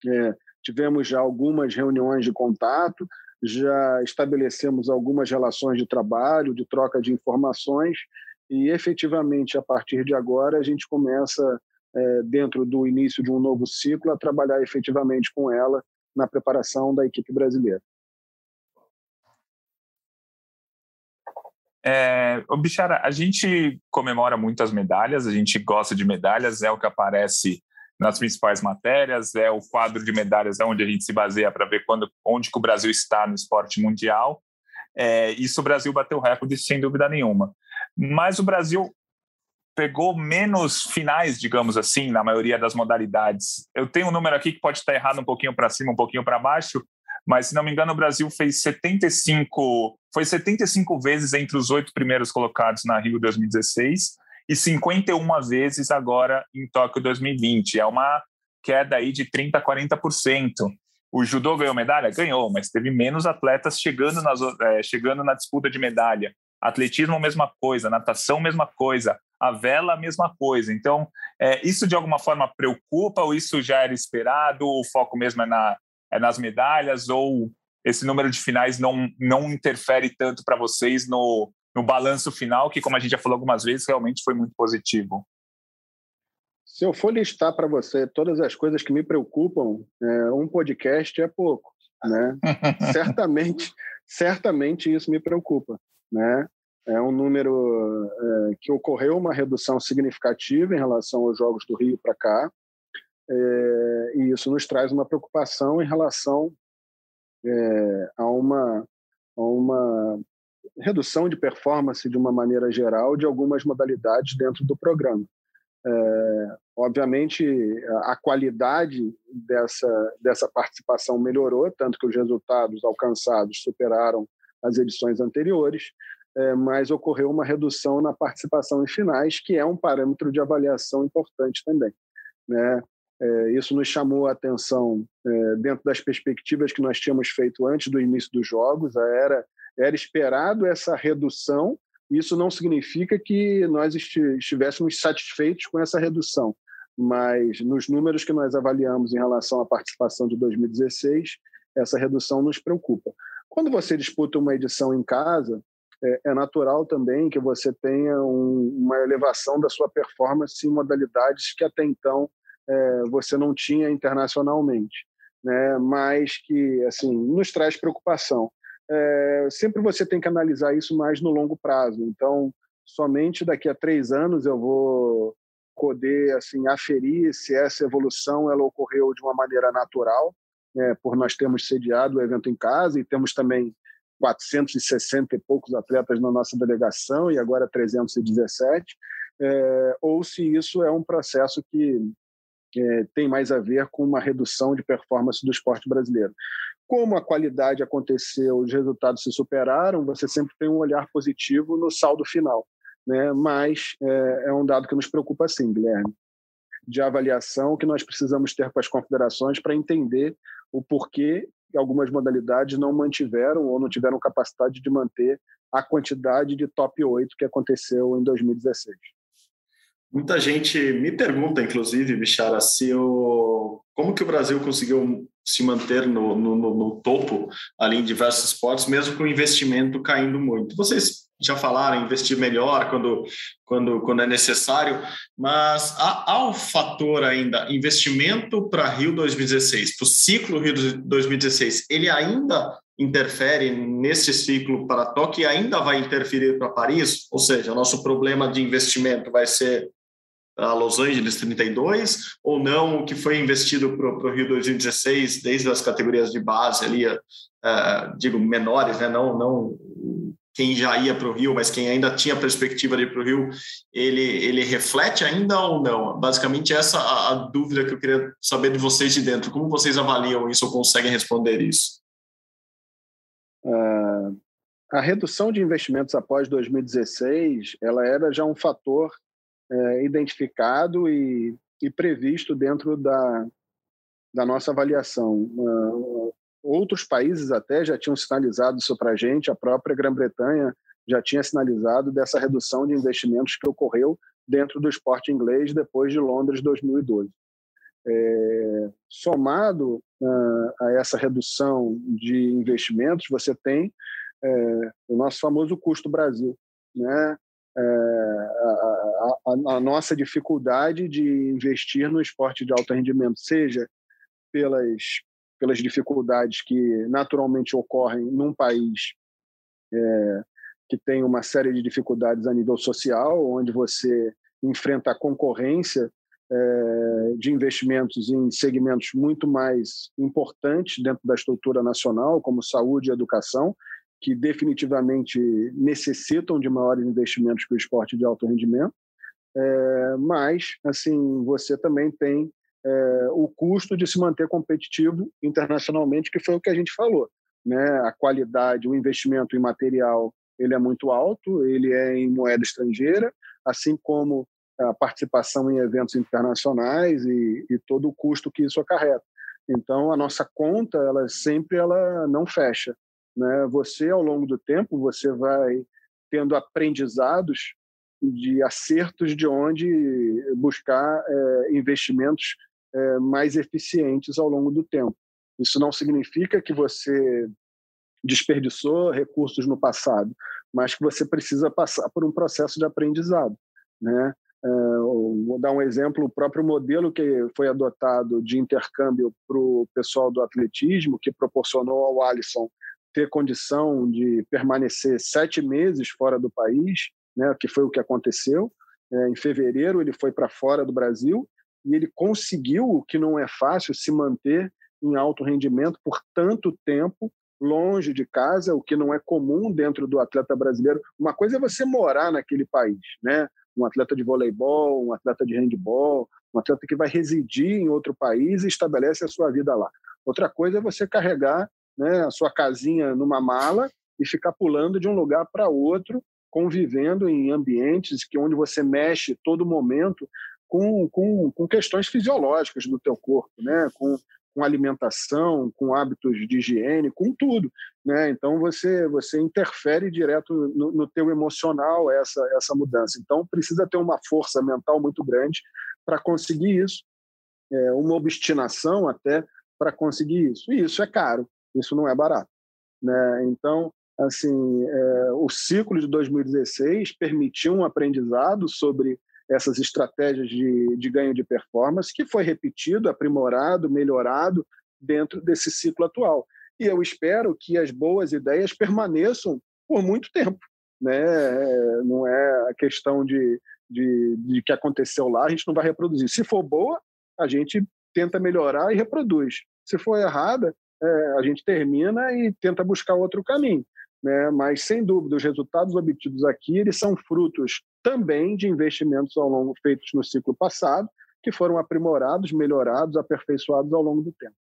É, tivemos já algumas reuniões de contato, já estabelecemos algumas relações de trabalho, de troca de informações e efetivamente a partir de agora a gente começa é, dentro do início de um novo ciclo, a trabalhar efetivamente com ela na preparação da equipe brasileira. É, Bichara, a gente comemora muitas medalhas, a gente gosta de medalhas, é o que aparece nas principais matérias, é o quadro de medalhas é onde a gente se baseia para ver quando, onde que o Brasil está no esporte mundial. É, isso o Brasil bateu recorde sem dúvida nenhuma. Mas o Brasil pegou menos finais, digamos assim, na maioria das modalidades. Eu tenho um número aqui que pode estar errado um pouquinho para cima, um pouquinho para baixo, mas se não me engano o Brasil fez 75, foi 75 vezes entre os oito primeiros colocados na Rio 2016 e 51 vezes agora em Tóquio 2020. É uma queda aí de 30 a 40%. O judô ganhou medalha? Ganhou, mas teve menos atletas chegando, nas, é, chegando na disputa de medalha. Atletismo, mesma coisa. Natação, mesma coisa a vela a mesma coisa. Então, é, isso de alguma forma preocupa ou isso já era esperado? O foco mesmo é, na, é nas medalhas ou esse número de finais não, não interfere tanto para vocês no, no balanço final, que, como a gente já falou algumas vezes, realmente foi muito positivo? Se eu for listar para você todas as coisas que me preocupam, é, um podcast é pouco, né? certamente, certamente isso me preocupa, né? É um número é, que ocorreu uma redução significativa em relação aos Jogos do Rio para cá, é, e isso nos traz uma preocupação em relação é, a, uma, a uma redução de performance de uma maneira geral de algumas modalidades dentro do programa. É, obviamente, a qualidade dessa, dessa participação melhorou, tanto que os resultados alcançados superaram as edições anteriores, é, mas ocorreu uma redução na participação em finais, que é um parâmetro de avaliação importante também. Né? É, isso nos chamou a atenção é, dentro das perspectivas que nós tínhamos feito antes do início dos jogos. Era, era esperado essa redução, isso não significa que nós estivéssemos satisfeitos com essa redução, mas nos números que nós avaliamos em relação à participação de 2016, essa redução nos preocupa. Quando você disputa uma edição em casa, é, é natural também que você tenha um, uma elevação da sua performance em modalidades que até então é, você não tinha internacionalmente, né? Mas que assim nos traz preocupação. É, sempre você tem que analisar isso mais no longo prazo. Então, somente daqui a três anos eu vou poder assim aferir se essa evolução ela ocorreu de uma maneira natural, né? por nós termos sediado o evento em casa e temos também 460 e poucos atletas na nossa delegação e agora 317, é, ou se isso é um processo que é, tem mais a ver com uma redução de performance do esporte brasileiro. Como a qualidade aconteceu, os resultados se superaram, você sempre tem um olhar positivo no saldo final. Né? Mas é, é um dado que nos preocupa sim, Guilherme, de avaliação que nós precisamos ter com as confederações para entender o porquê algumas modalidades não mantiveram ou não tiveram capacidade de manter a quantidade de top 8 que aconteceu em 2016. Muita gente me pergunta, inclusive, Bichara, se o... como que o Brasil conseguiu se manter no, no, no, topo ali em diversos esportes, mesmo com o investimento caindo muito. Vocês já falaram investir melhor quando, quando, quando é necessário, mas há, há um fator ainda, investimento para Rio 2016, para o ciclo Rio 2016, ele ainda interfere nesse ciclo para Tóquio e ainda vai interferir para Paris? Ou seja, o nosso problema de investimento vai ser a Los Angeles 32 ou não o que foi investido para o Rio 2016 desde as categorias de base ali, uh, digo menores, né? Não, não quem já ia para o Rio, mas quem ainda tinha perspectiva de ir para o Rio, ele, ele reflete ainda ou não? Basicamente essa a, a dúvida que eu queria saber de vocês de dentro. Como vocês avaliam isso ou conseguem responder isso? Uh, a redução de investimentos após 2016, ela era já um fator é, identificado e, e, previsto dentro da, da nossa avaliação. Uh, outros países até já tinham sinalizado isso para a gente, a própria Grã-Bretanha já tinha sinalizado dessa redução de investimentos que ocorreu dentro do esporte inglês depois de Londres 2012. É, somado uh, a essa redução de investimentos, você tem é, o nosso famoso custo Brasil, né? É, a, a, a, nossa dificuldade de investir no esporte de alto rendimento, seja pelas, pelas dificuldades que naturalmente ocorrem num país é, que tem uma série de dificuldades a nível social, onde você enfrenta a concorrência é, de investimentos em segmentos muito mais importantes dentro da estrutura nacional, como saúde e educação, que definitivamente necessitam de maiores investimentos que o esporte de alto rendimento. É, mas, assim, você também tem é, o custo de se manter competitivo internacionalmente, que foi o que a gente falou. Né? A qualidade, o investimento em material, ele é muito alto, ele é em moeda estrangeira, assim como a participação em eventos internacionais e, e todo o custo que isso acarreta. Então, a nossa conta, ela sempre ela não fecha. Né? Você, ao longo do tempo, você vai tendo aprendizados de acertos de onde buscar é, investimentos é, mais eficientes ao longo do tempo. Isso não significa que você desperdiçou recursos no passado, mas que você precisa passar por um processo de aprendizado. Né? É, vou dar um exemplo: o próprio modelo que foi adotado de intercâmbio para o pessoal do atletismo, que proporcionou ao Alisson ter condição de permanecer sete meses fora do país, né, que foi o que aconteceu. É, em fevereiro, ele foi para fora do Brasil e ele conseguiu, o que não é fácil, se manter em alto rendimento por tanto tempo longe de casa, o que não é comum dentro do atleta brasileiro. Uma coisa é você morar naquele país, né? Um atleta de voleibol, um atleta de handball, um atleta que vai residir em outro país e estabelece a sua vida lá. Outra coisa é você carregar né, a sua casinha numa mala e ficar pulando de um lugar para outro, convivendo em ambientes que onde você mexe todo momento com, com, com questões fisiológicas do teu corpo, né, com, com alimentação, com hábitos de higiene, com tudo, né? Então você você interfere direto no, no teu emocional essa essa mudança. Então precisa ter uma força mental muito grande para conseguir isso, é, uma obstinação até para conseguir isso. E isso é caro. Isso não é barato. Né? Então, assim, é, o ciclo de 2016 permitiu um aprendizado sobre essas estratégias de, de ganho de performance, que foi repetido, aprimorado, melhorado dentro desse ciclo atual. E eu espero que as boas ideias permaneçam por muito tempo. Né? É, não é a questão de, de, de que aconteceu lá, a gente não vai reproduzir. Se for boa, a gente tenta melhorar e reproduz. Se for errada, é, a gente termina e tenta buscar outro caminho. Né? Mas, sem dúvida, os resultados obtidos aqui eles são frutos também de investimentos ao longo feitos no ciclo passado, que foram aprimorados, melhorados, aperfeiçoados ao longo do tempo.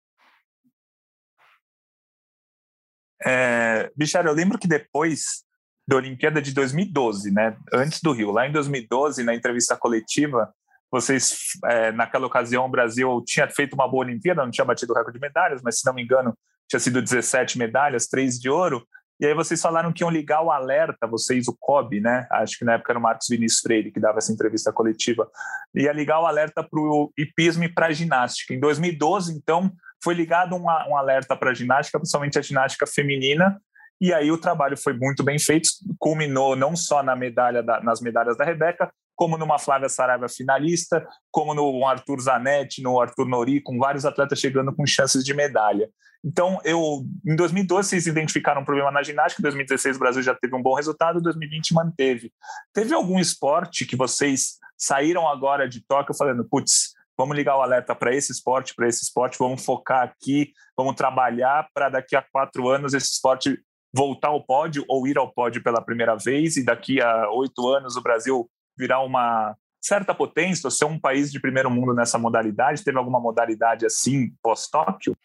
É, Bichara, eu lembro que depois da Olimpíada de 2012, né, antes do Rio, lá em 2012, na entrevista coletiva, vocês, é, naquela ocasião, o Brasil tinha feito uma boa Olimpíada, não tinha batido o recorde de medalhas, mas se não me engano, tinha sido 17 medalhas, três de ouro. E aí vocês falaram que iam ligar o alerta, vocês, o COB, né? Acho que na época era o Marcos Vinícius Freire que dava essa entrevista coletiva. Ia ligar o alerta para o hipismo e para a ginástica. Em 2012, então, foi ligado um, um alerta para a ginástica, principalmente a ginástica feminina, e aí o trabalho foi muito bem feito, culminou não só na medalha da, nas medalhas da Rebeca, como numa Flávia Saraiva finalista, como no Arthur Zanetti, no Arthur Nori, com vários atletas chegando com chances de medalha. Então, eu, em 2012 vocês identificaram um problema na ginástica, em 2016 o Brasil já teve um bom resultado, em 2020 manteve. Teve algum esporte que vocês saíram agora de Tóquio falando, putz, vamos ligar o alerta para esse esporte, para esse esporte, vamos focar aqui, vamos trabalhar para daqui a quatro anos esse esporte voltar ao pódio ou ir ao pódio pela primeira vez e daqui a oito anos o Brasil virar uma certa potência, ou ser um país de primeiro mundo nessa modalidade? Teve alguma modalidade assim pós-Tóquio?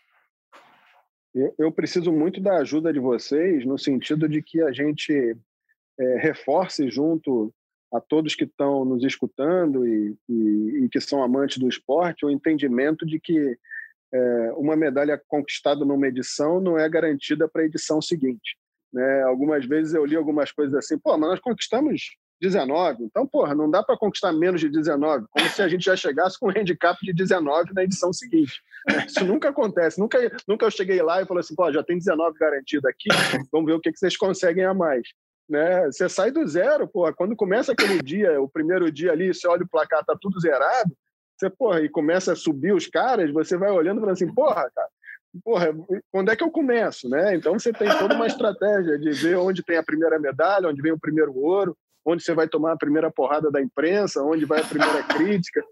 Eu preciso muito da ajuda de vocês no sentido de que a gente é, reforce junto a todos que estão nos escutando e, e, e, que são amantes do esporte o entendimento de que é, uma medalha conquistada numa edição não é garantida para a edição seguinte. Né? Algumas vezes eu li algumas coisas assim, pô, mas nós conquistamos 19. Então, porra, não dá para conquistar menos de 19, como se a gente já chegasse com um handicap de 19 na edição seguinte. Isso nunca acontece. Nunca, nunca eu cheguei lá e falei assim, pô, já tem 19 garantido aqui, vamos ver o que, vocês conseguem a mais. Né? Você sai do zero, porra. Quando começa aquele dia, o primeiro dia ali, você olha o placar, tá tudo zerado, você, porra, e começa a subir os caras, você vai olhando e falando assim, porra, cara, porra, quando é que eu começo, né? Então você tem toda uma estratégia de ver onde tem a primeira medalha, onde vem o primeiro ouro, onde você vai tomar a primeira porrada da imprensa, onde vai a primeira crítica.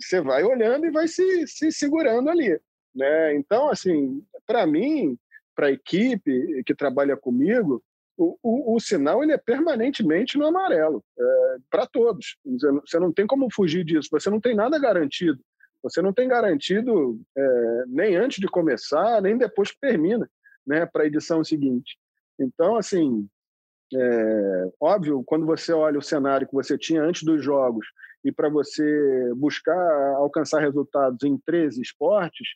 Você vai olhando e vai se, se segurando ali. Né? Então, assim, para mim, para a equipe que trabalha comigo, o, o, o, sinal ele é permanentemente no amarelo, é, para todos. Você não tem como fugir disso, você não tem nada garantido. Você não tem garantido é, nem antes de começar, nem depois que termina, né, para a edição seguinte. Então, assim, é, óbvio, quando você olha o cenário que você tinha antes dos jogos e para você buscar alcançar resultados em 13 esportes,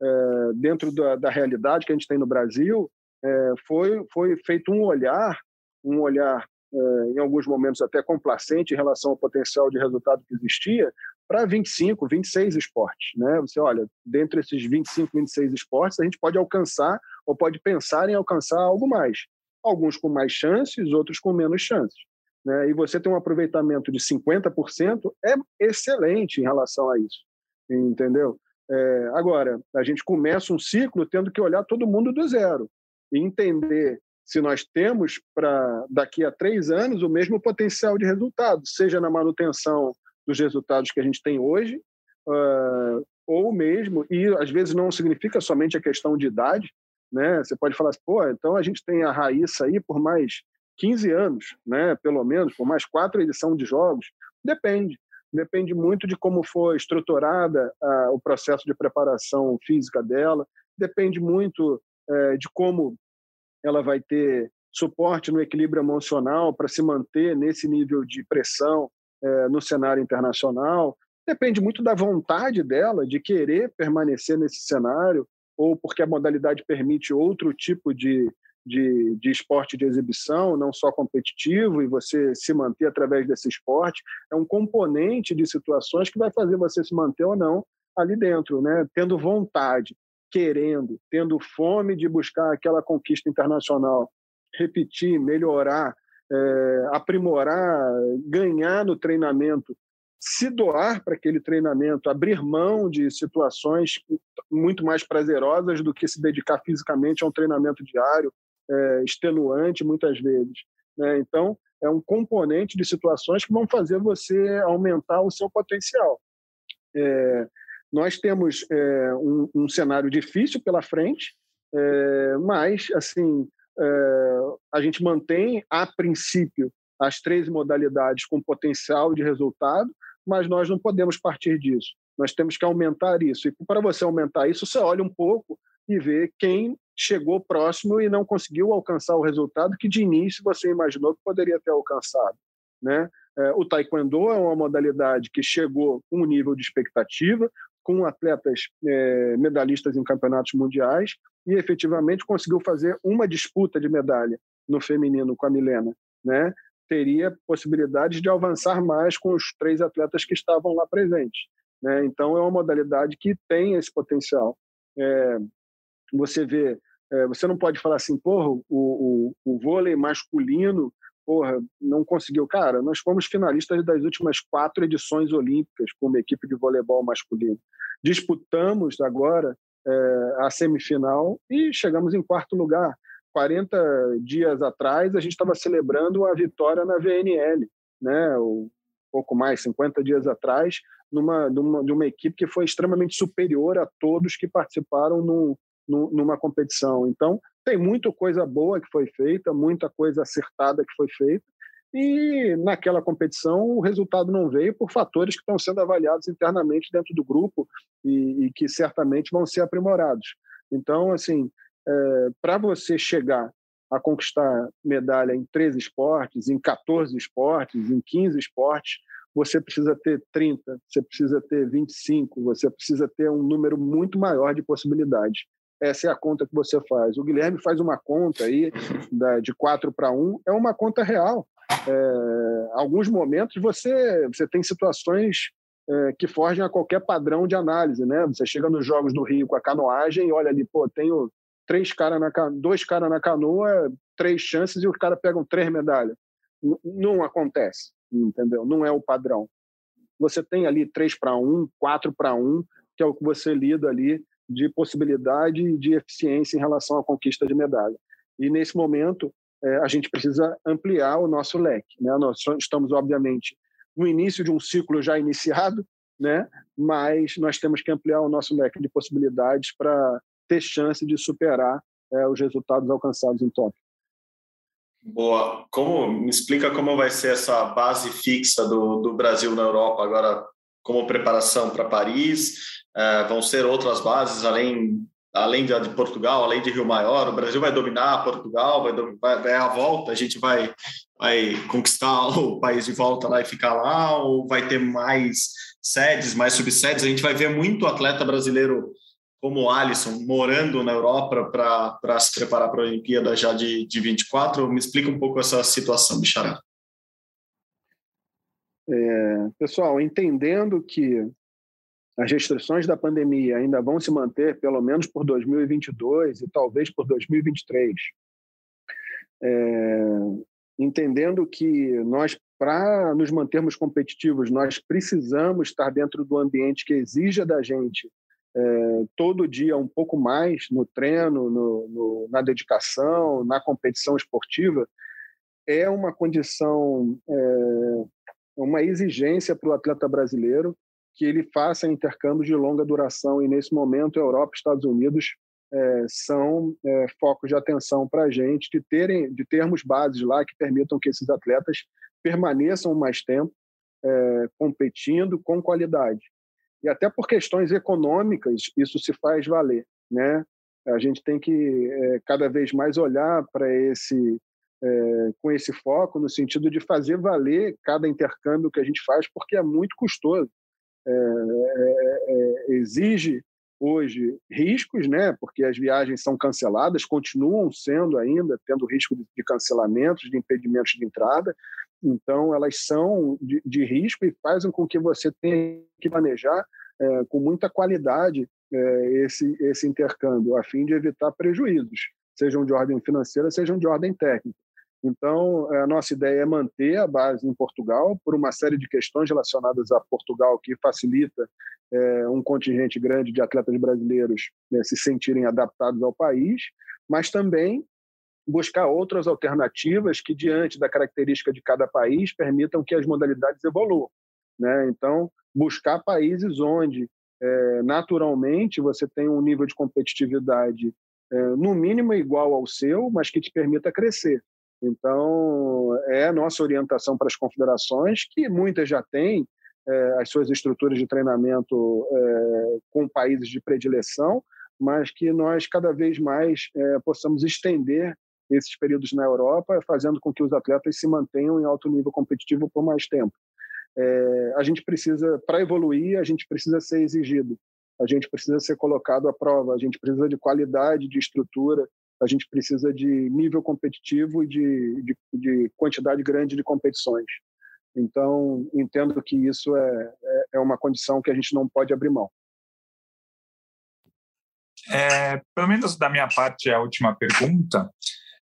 é, dentro da, da, realidade que a gente tem no Brasil, é, foi, foi feito um olhar, um olhar é, em alguns momentos até complacente em relação ao potencial de resultado que existia, para 25, 26 esportes. Né? Você olha, dentre esses 25, 26 esportes, a gente pode alcançar ou pode pensar em alcançar algo mais alguns com mais chances, outros com menos chances. Né? E você tem um aproveitamento de 50%, é excelente em relação a isso, entendeu? É, agora, a gente começa um ciclo tendo que olhar todo mundo do zero e entender se nós temos para daqui a três anos o mesmo potencial de resultado, seja na manutenção dos resultados que a gente tem hoje, uh, ou mesmo, e às vezes não significa somente a questão de idade, né? Você pode falar assim, pô, então a gente tem a Raíssa aí por mais 15 anos, né? Pelo menos, por mais quatro edições de jogos. Depende. Depende muito de como foi estruturada uh, o processo de preparação física dela. Depende muito uh, de como ela vai ter suporte no equilíbrio emocional para se manter nesse nível de pressão uh, no cenário internacional. Depende muito da vontade dela de querer permanecer nesse cenário ou porque a modalidade permite outro tipo de, de, de, esporte de exibição, não só competitivo, e você se manter através desse esporte, é um componente de situações que vai fazer você se manter ou não ali dentro, né? tendo vontade, querendo, tendo fome de buscar aquela conquista internacional, repetir, melhorar, é, aprimorar, ganhar no treinamento se doar para aquele treinamento, abrir mão de situações muito mais prazerosas do que se dedicar fisicamente a um treinamento diário, é, extenuante muitas vezes. Né? Então, é um componente de situações que vão fazer você aumentar o seu potencial. É, nós temos é, um, um, cenário difícil pela frente, é, mas assim é, a gente mantém a princípio as três modalidades com potencial de resultado, mas nós não podemos partir disso. Nós temos que aumentar isso. E para você aumentar isso, você olha um pouco e vê quem chegou próximo e não conseguiu alcançar o resultado que de início você imaginou que poderia ter alcançado. Né? É, o taekwondo é uma modalidade que chegou com um nível de expectativa, com atletas é, medalhistas em campeonatos mundiais e efetivamente conseguiu fazer uma disputa de medalha no feminino com a Milena, né? Teria possibilidades de avançar mais com os três atletas que estavam lá presentes, né? Então é uma modalidade que tem esse potencial. É, você vê, é, você não pode falar assim, porra, o, o, o vôlei masculino porra, não conseguiu. Cara, nós fomos finalistas das últimas quatro edições olímpicas como equipe de voleibol masculino. Disputamos agora é, a semifinal e chegamos em quarto lugar. 40 dias atrás, a gente estava celebrando a vitória na VNL, né? Um pouco mais, 50 dias atrás, numa, numa, de uma equipe que foi extremamente superior a todos que participaram no, no, numa competição. Então, tem muita coisa boa que foi feita, muita coisa acertada que foi feita, e naquela competição o resultado não veio por fatores que estão sendo avaliados internamente dentro do grupo e, e que certamente vão ser aprimorados. Então, assim, é, para você chegar a conquistar medalha em 13 esportes, em 14 esportes, em 15 esportes, você precisa ter 30, você precisa ter 25, você precisa ter um número muito maior de possibilidades essa é a conta que você faz. O Guilherme faz uma conta aí de 4 para 1, é uma conta real. É, alguns momentos você, você tem situações é, que fogem a qualquer padrão de análise, né? Você chega nos Jogos do Rio com a canoagem e olha ali, pô, tenho três cara na dois caras na canoa, três chances e os caras pegam três medalhas. Não acontece, entendeu? Não é o padrão. Você tem ali três para um, quatro para um, que é o que você lida ali de possibilidade e de eficiência em relação à conquista de medalha. E nesse momento é, a gente precisa ampliar o nosso leque. Né? Nós estamos obviamente no início de um ciclo já iniciado, né? Mas nós temos que ampliar o nosso leque de possibilidades para ter chance de superar é, os resultados alcançados em Tóquio. Boa. Como me explica como vai ser essa base fixa do, do Brasil na Europa agora como preparação para Paris? É, vão ser outras bases além além de, de, Portugal, além de Rio Maior, o Brasil vai dominar Portugal, vai, vai, vai a volta, a gente vai, vai conquistar o país de volta lá e ficar lá, ou vai ter mais sedes, mais subsedes? A gente vai ver muito atleta brasileiro como o Alisson morando na Europa para se preparar para a Olimpíada já de, de 24. Me explica um pouco essa situação, Bichará. É, pessoal, entendendo que as restrições da pandemia ainda vão se manter pelo menos por 2022 e talvez por 2023. É, entendendo que nós, para nos mantermos competitivos, nós precisamos estar dentro do ambiente que exija da gente é, todo dia um pouco mais no treino, no, no, na dedicação, na competição esportiva, é uma condição, é, uma exigência para o atleta brasileiro que ele faça intercâmbios de longa duração e nesse momento Europa e Estados Unidos é, são é, focos de atenção para a gente de terem de termos bases lá que permitam que esses atletas permaneçam mais tempo é, competindo com qualidade e até por questões econômicas isso se faz valer né a gente tem que é, cada vez mais olhar para esse é, com esse foco no sentido de fazer valer cada intercâmbio que a gente faz porque é muito custoso é, é, é, exige hoje riscos, né? Porque as viagens são canceladas, continuam sendo ainda tendo risco de, de cancelamentos, de impedimentos de entrada. Então, elas são de, de, risco e fazem com que você tenha que manejar é, com muita qualidade é, esse, esse intercâmbio, a fim de evitar prejuízos, sejam de ordem financeira, sejam de ordem técnica. Então, a nossa ideia é manter a base em Portugal, por uma série de questões relacionadas a Portugal, que facilita é, um contingente grande de atletas brasileiros né, se sentirem adaptados ao país, mas também buscar outras alternativas que, diante da característica de cada país, permitam que as modalidades evoluam. Né? Então, buscar países onde, é, naturalmente, você tem um nível de competitividade é, no mínimo igual ao seu, mas que te permita crescer. Então, é a nossa orientação para as confederações, que muitas já têm é, as suas estruturas de treinamento é, com países de predileção, mas que nós cada vez mais é, possamos estender esses períodos na Europa, fazendo com que os atletas se mantenham em alto nível competitivo por mais tempo. É, a gente precisa, para evoluir, a gente precisa ser exigido a gente precisa ser colocado à prova, a gente precisa de qualidade de estrutura, a gente precisa de nível competitivo e de, de, de quantidade grande de competições. Então, entendo que isso é, é, é uma condição que a gente não pode abrir mão. É, pelo menos da minha parte, a última pergunta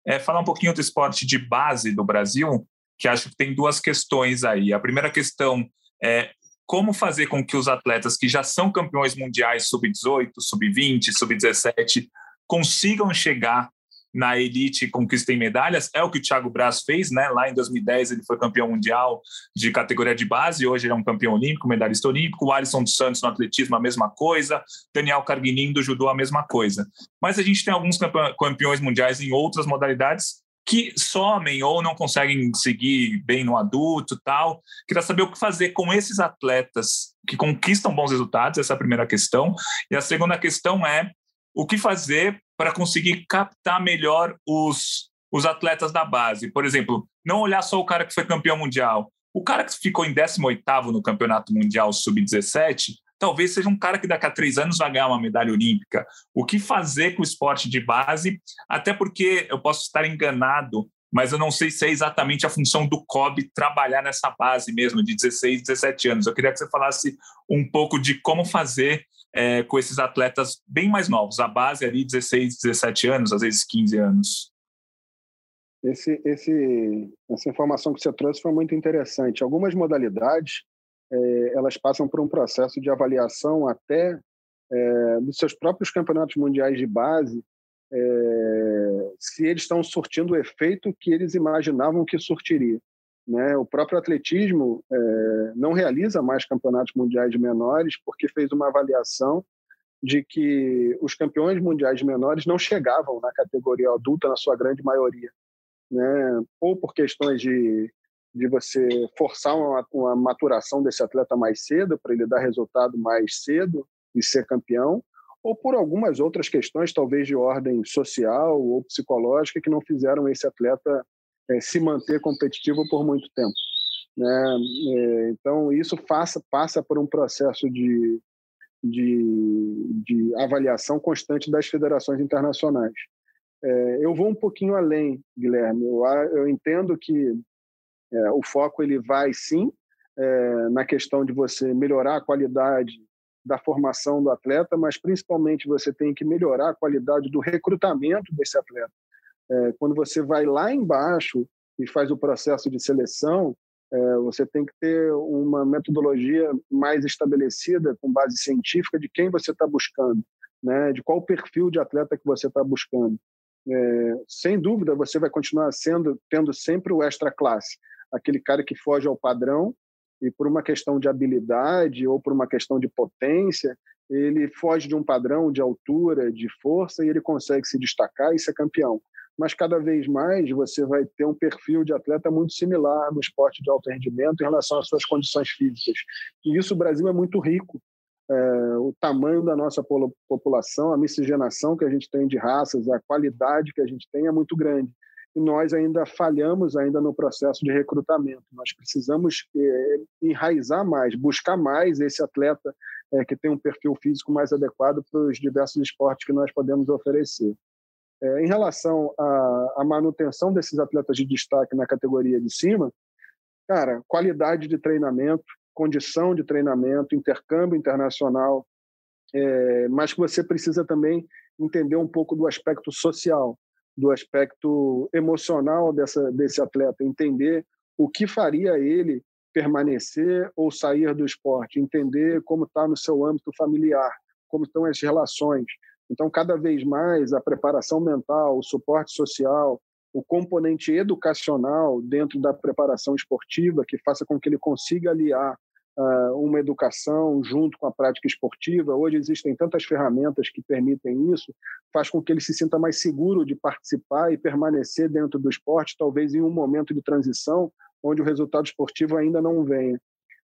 é falar um pouquinho do esporte de base do Brasil, que acho que tem duas questões aí. A primeira questão é como fazer com que os atletas que já são campeões mundiais sub-18, sub-20, sub-17 consigam chegar na elite conquistem medalhas. É o que o Thiago Braz fez, né? Lá em 2010 ele foi campeão mundial de categoria de base, hoje ele é um campeão olímpico, medalhista olímpico. O Alisson dos Santos no atletismo, a mesma coisa. Daniel Carguinin do judô, a mesma coisa. Mas a gente tem alguns campeões mundiais em outras modalidades que somem ou não conseguem seguir bem no adulto tal. Queria saber o que fazer com esses atletas que conquistam bons resultados, essa é a primeira questão. E a segunda questão é o que fazer para conseguir captar melhor os, os atletas da base. Por exemplo, não olhar só o cara que foi campeão mundial. O cara que ficou em 18º no Campeonato Mundial Sub-17, talvez seja um cara que daqui a três anos vai ganhar uma medalha olímpica. O que fazer com o esporte de base? Até porque eu posso estar enganado, mas eu não sei se é exatamente a função do COB trabalhar nessa base mesmo, de 16, 17 anos. Eu queria que você falasse um pouco de como fazer é, com esses atletas bem mais novos, a base ali 16, 17 anos, às vezes 15 anos. Esse, esse, essa informação que você trouxe foi muito interessante. Algumas modalidades é, elas passam por um processo de avaliação até é, dos seus próprios campeonatos mundiais de base, é, se eles estão surtindo o efeito que eles imaginavam que surtiria. Né? O próprio atletismo é, não realiza mais campeonatos mundiais de menores porque fez uma avaliação de que os campeões mundiais de menores não chegavam na categoria adulta na sua grande maioria, né? Ou por questões de de você forçar uma, uma maturação desse atleta mais cedo para ele dar resultado mais cedo e ser campeão, ou por algumas outras questões, talvez de ordem social ou psicológica, que não fizeram esse atleta é, se manter competitivo por muito tempo. Né? É, então, isso passa, passa por um processo de, de, de avaliação constante das federações internacionais. É, eu vou um pouquinho além, Guilherme. Eu, eu entendo que é, o foco ele vai sim é, na questão de você melhorar a qualidade da formação do atleta, mas principalmente você tem que melhorar a qualidade do recrutamento desse atleta. É, quando você vai lá embaixo e faz o processo de seleção, é, você tem que ter uma metodologia mais estabelecida, com base científica, de quem você está buscando, né? de qual perfil de atleta que você está buscando. É, sem dúvida, você vai continuar sendo tendo sempre o extra classe, aquele cara que foge ao padrão e por uma questão de habilidade ou por uma questão de potência, ele foge de um padrão de altura, de força e ele consegue se destacar e ser campeão mas cada vez mais você vai ter um perfil de atleta muito similar no esporte de alto rendimento em relação às suas condições físicas. E isso o Brasil é muito rico. É, o tamanho da nossa população, a miscigenação que a gente tem de raças, a qualidade que a gente tem é muito grande. E nós ainda falhamos ainda no processo de recrutamento. Nós precisamos é, enraizar mais, buscar mais esse atleta é, que tem um perfil físico mais adequado para os diversos esportes que nós podemos oferecer. É, em relação à, à, manutenção desses atletas de destaque na categoria de cima, cara, qualidade de treinamento, condição de treinamento, intercâmbio internacional, é, mas que você precisa também entender um pouco do aspecto social, do aspecto emocional dessa, desse atleta, entender o que faria ele permanecer ou sair do esporte, entender como está no seu âmbito familiar, como estão as relações, então, cada vez mais, a preparação mental, o suporte social, o componente educacional dentro da preparação esportiva, que faça com que ele consiga aliar uma educação junto com a prática esportiva. Hoje existem tantas ferramentas que permitem isso, faz com que ele se sinta mais seguro de participar e permanecer dentro do esporte, talvez em um momento de transição onde o resultado esportivo ainda não venha.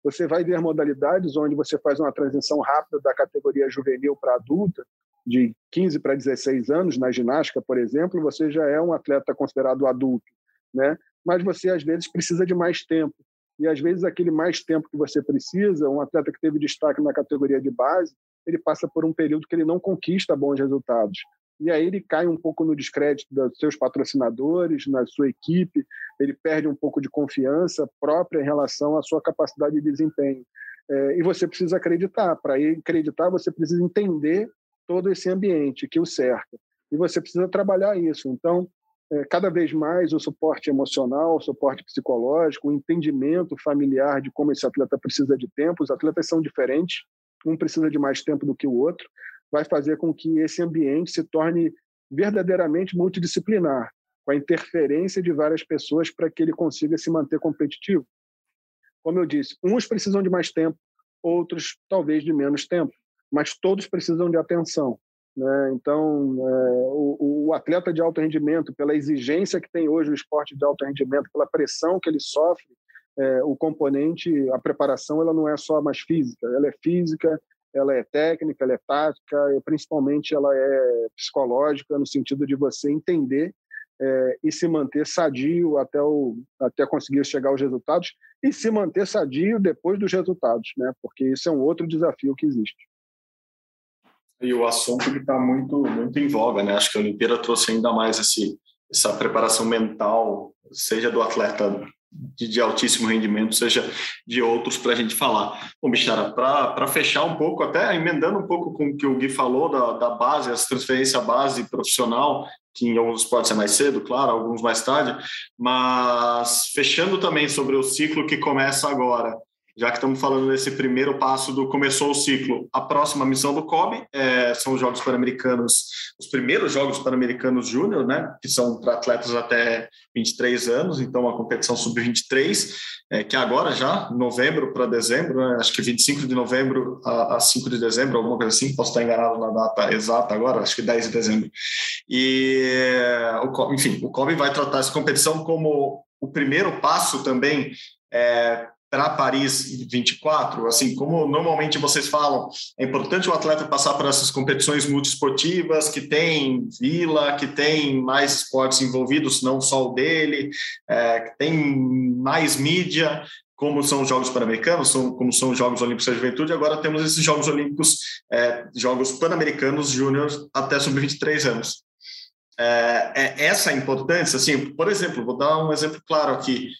Você vai ver modalidades onde você faz uma transição rápida da categoria juvenil para adulta, de 15 para 16 anos, na ginástica, por exemplo, você já é um atleta considerado adulto, né? Mas você às vezes precisa de mais tempo. E às vezes aquele mais tempo que você precisa, um atleta que teve destaque na categoria de base, ele passa por um período que ele não conquista bons resultados. E aí ele cai um pouco no descrédito dos seus patrocinadores, na sua equipe, ele perde um pouco de confiança própria em relação à sua capacidade de desempenho. É, e você precisa acreditar. Para acreditar, você precisa entender todo esse ambiente que o cerca. E você precisa trabalhar isso. Então, cada vez mais o suporte emocional, o suporte psicológico, o entendimento familiar de como esse atleta precisa de tempo. Os atletas são diferentes, um precisa de mais tempo do que o outro, vai fazer com que esse ambiente se torne verdadeiramente multidisciplinar, com a interferência de várias pessoas para que ele consiga se manter competitivo. Como eu disse, uns precisam de mais tempo, outros talvez de menos tempo, mas todos precisam de atenção. Né? Então, é, o, o, atleta de alto rendimento, pela exigência que tem hoje o esporte de alto rendimento, pela pressão que ele sofre, é, o componente, a preparação, ela não é só mais física, ela é física, ela é técnica, ela é tática, e principalmente ela é psicológica, no sentido de você entender é, e se manter sadio até, o, até conseguir chegar aos resultados e se manter sadio depois dos resultados, né? porque isso é um outro desafio que existe. E o assunto que está muito, muito em voga, né? Acho que a Olimpíada trouxe ainda mais esse, essa preparação mental, seja do atleta de, de altíssimo rendimento, seja de outros, para a gente falar. Bom, Bichara, para fechar um pouco, até emendando um pouco com o que o Gui falou da, da base, essa transferência base profissional, que em alguns pode ser mais cedo, claro, alguns mais tarde, mas fechando também sobre o ciclo que começa agora já que estamos falando desse primeiro passo do começou o ciclo, a próxima missão do COB é, são os Jogos Pan-Americanos, os primeiros Jogos Pan-Americanos Júnior, né, que são para atletas até 23 anos, então a competição sub-23, é, que é agora já, novembro para dezembro, né, acho que 25 de novembro a, a 5 de dezembro, alguma coisa assim, posso estar enganado na data exata agora, acho que 10 de dezembro. E, o, enfim, o COB vai tratar essa competição como o primeiro passo também é, para Paris 24, assim como normalmente vocês falam, é importante o atleta passar por essas competições multiesportivas que tem vila, que tem mais esportes envolvidos, não só o dele, é, que tem mais mídia, como são os Jogos Pan-Americanos, como são os Jogos Olímpicos da Juventude, agora temos esses Jogos Olímpicos, é, Jogos Pan-Americanos Júnior até sub-23 anos. É, é, essa importância, assim, por exemplo, vou dar um exemplo claro aqui,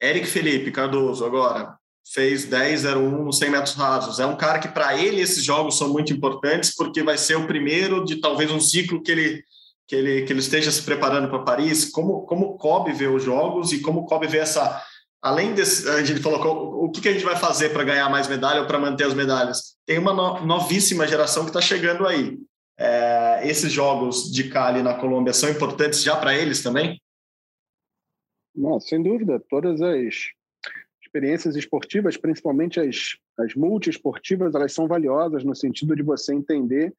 Eric Felipe Cardoso, agora, fez 10,01 nos 100 metros rasos. É um cara que, para ele, esses jogos são muito importantes, porque vai ser o primeiro de talvez um ciclo que ele, que ele, que ele esteja se preparando para Paris. Como, como o Kobe vê os jogos e como o Kobe vê essa. Além desse, a gente falou o que, a gente vai fazer para ganhar mais medalha ou para manter as medalhas. Tem uma no, novíssima geração que está chegando aí. É, esses jogos de Cali na Colômbia são importantes já para eles também? Não, sem dúvida, todas as experiências esportivas, principalmente as, as multiesportivas, elas são valiosas no sentido de você entender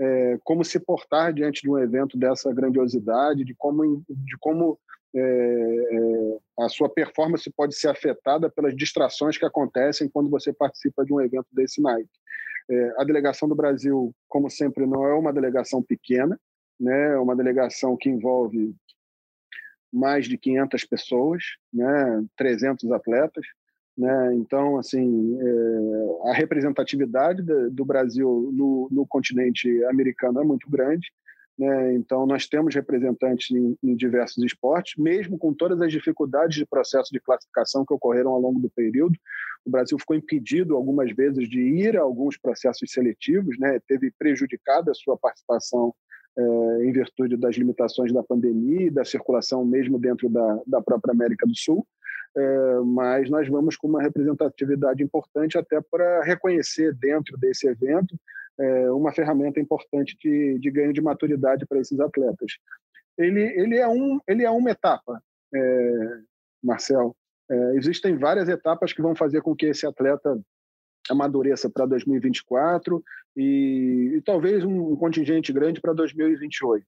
é, como se portar diante de um evento dessa grandiosidade, de como, de como é, é, a sua performance pode ser afetada pelas distrações que acontecem quando você participa de um evento desse naipe. É, a delegação do Brasil, como sempre, não é uma delegação pequena, né? é uma delegação que envolve mais de 500 pessoas, né, 300 atletas, né? Então, assim, é, a representatividade do Brasil no, no, continente americano é muito grande. Né? Então, nós temos representantes em, em, diversos esportes, mesmo com todas as dificuldades de processo de classificação que ocorreram ao longo do período. O Brasil ficou impedido algumas vezes de ir a alguns processos seletivos, né? teve prejudicada a sua participação é, em virtude das limitações da pandemia e da circulação mesmo dentro da, da própria América do Sul. É, mas nós vamos com uma representatividade importante até para reconhecer dentro desse evento é, uma ferramenta importante de, de ganho de maturidade para esses atletas. Ele, ele, é, um, ele é uma etapa, é, Marcel. É, existem várias etapas que vão fazer com que esse atleta amadureça para 2024 e, e talvez um, contingente grande para 2028.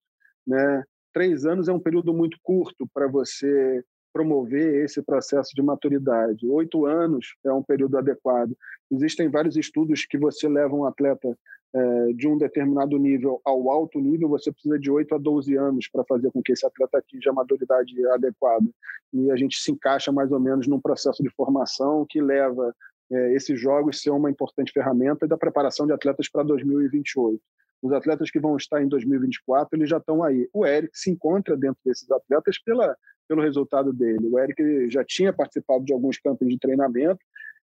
Né? Três anos é um período muito curto para você promover esse processo de maturidade. Oito anos é um período adequado. Existem vários estudos que você leva um atleta é, de um determinado nível ao alto nível, você precisa de 8 a 12 anos para fazer com que esse atleta atinja a maturidade adequada. E a gente se encaixa mais ou menos num processo de formação que leva é, esses jogos ser uma importante ferramenta da preparação de atletas para 2028. Os atletas que vão estar em 2024, eles já estão aí. O Eric se encontra dentro desses atletas pela, pelo resultado dele. O Eric já tinha participado de alguns campos de treinamento,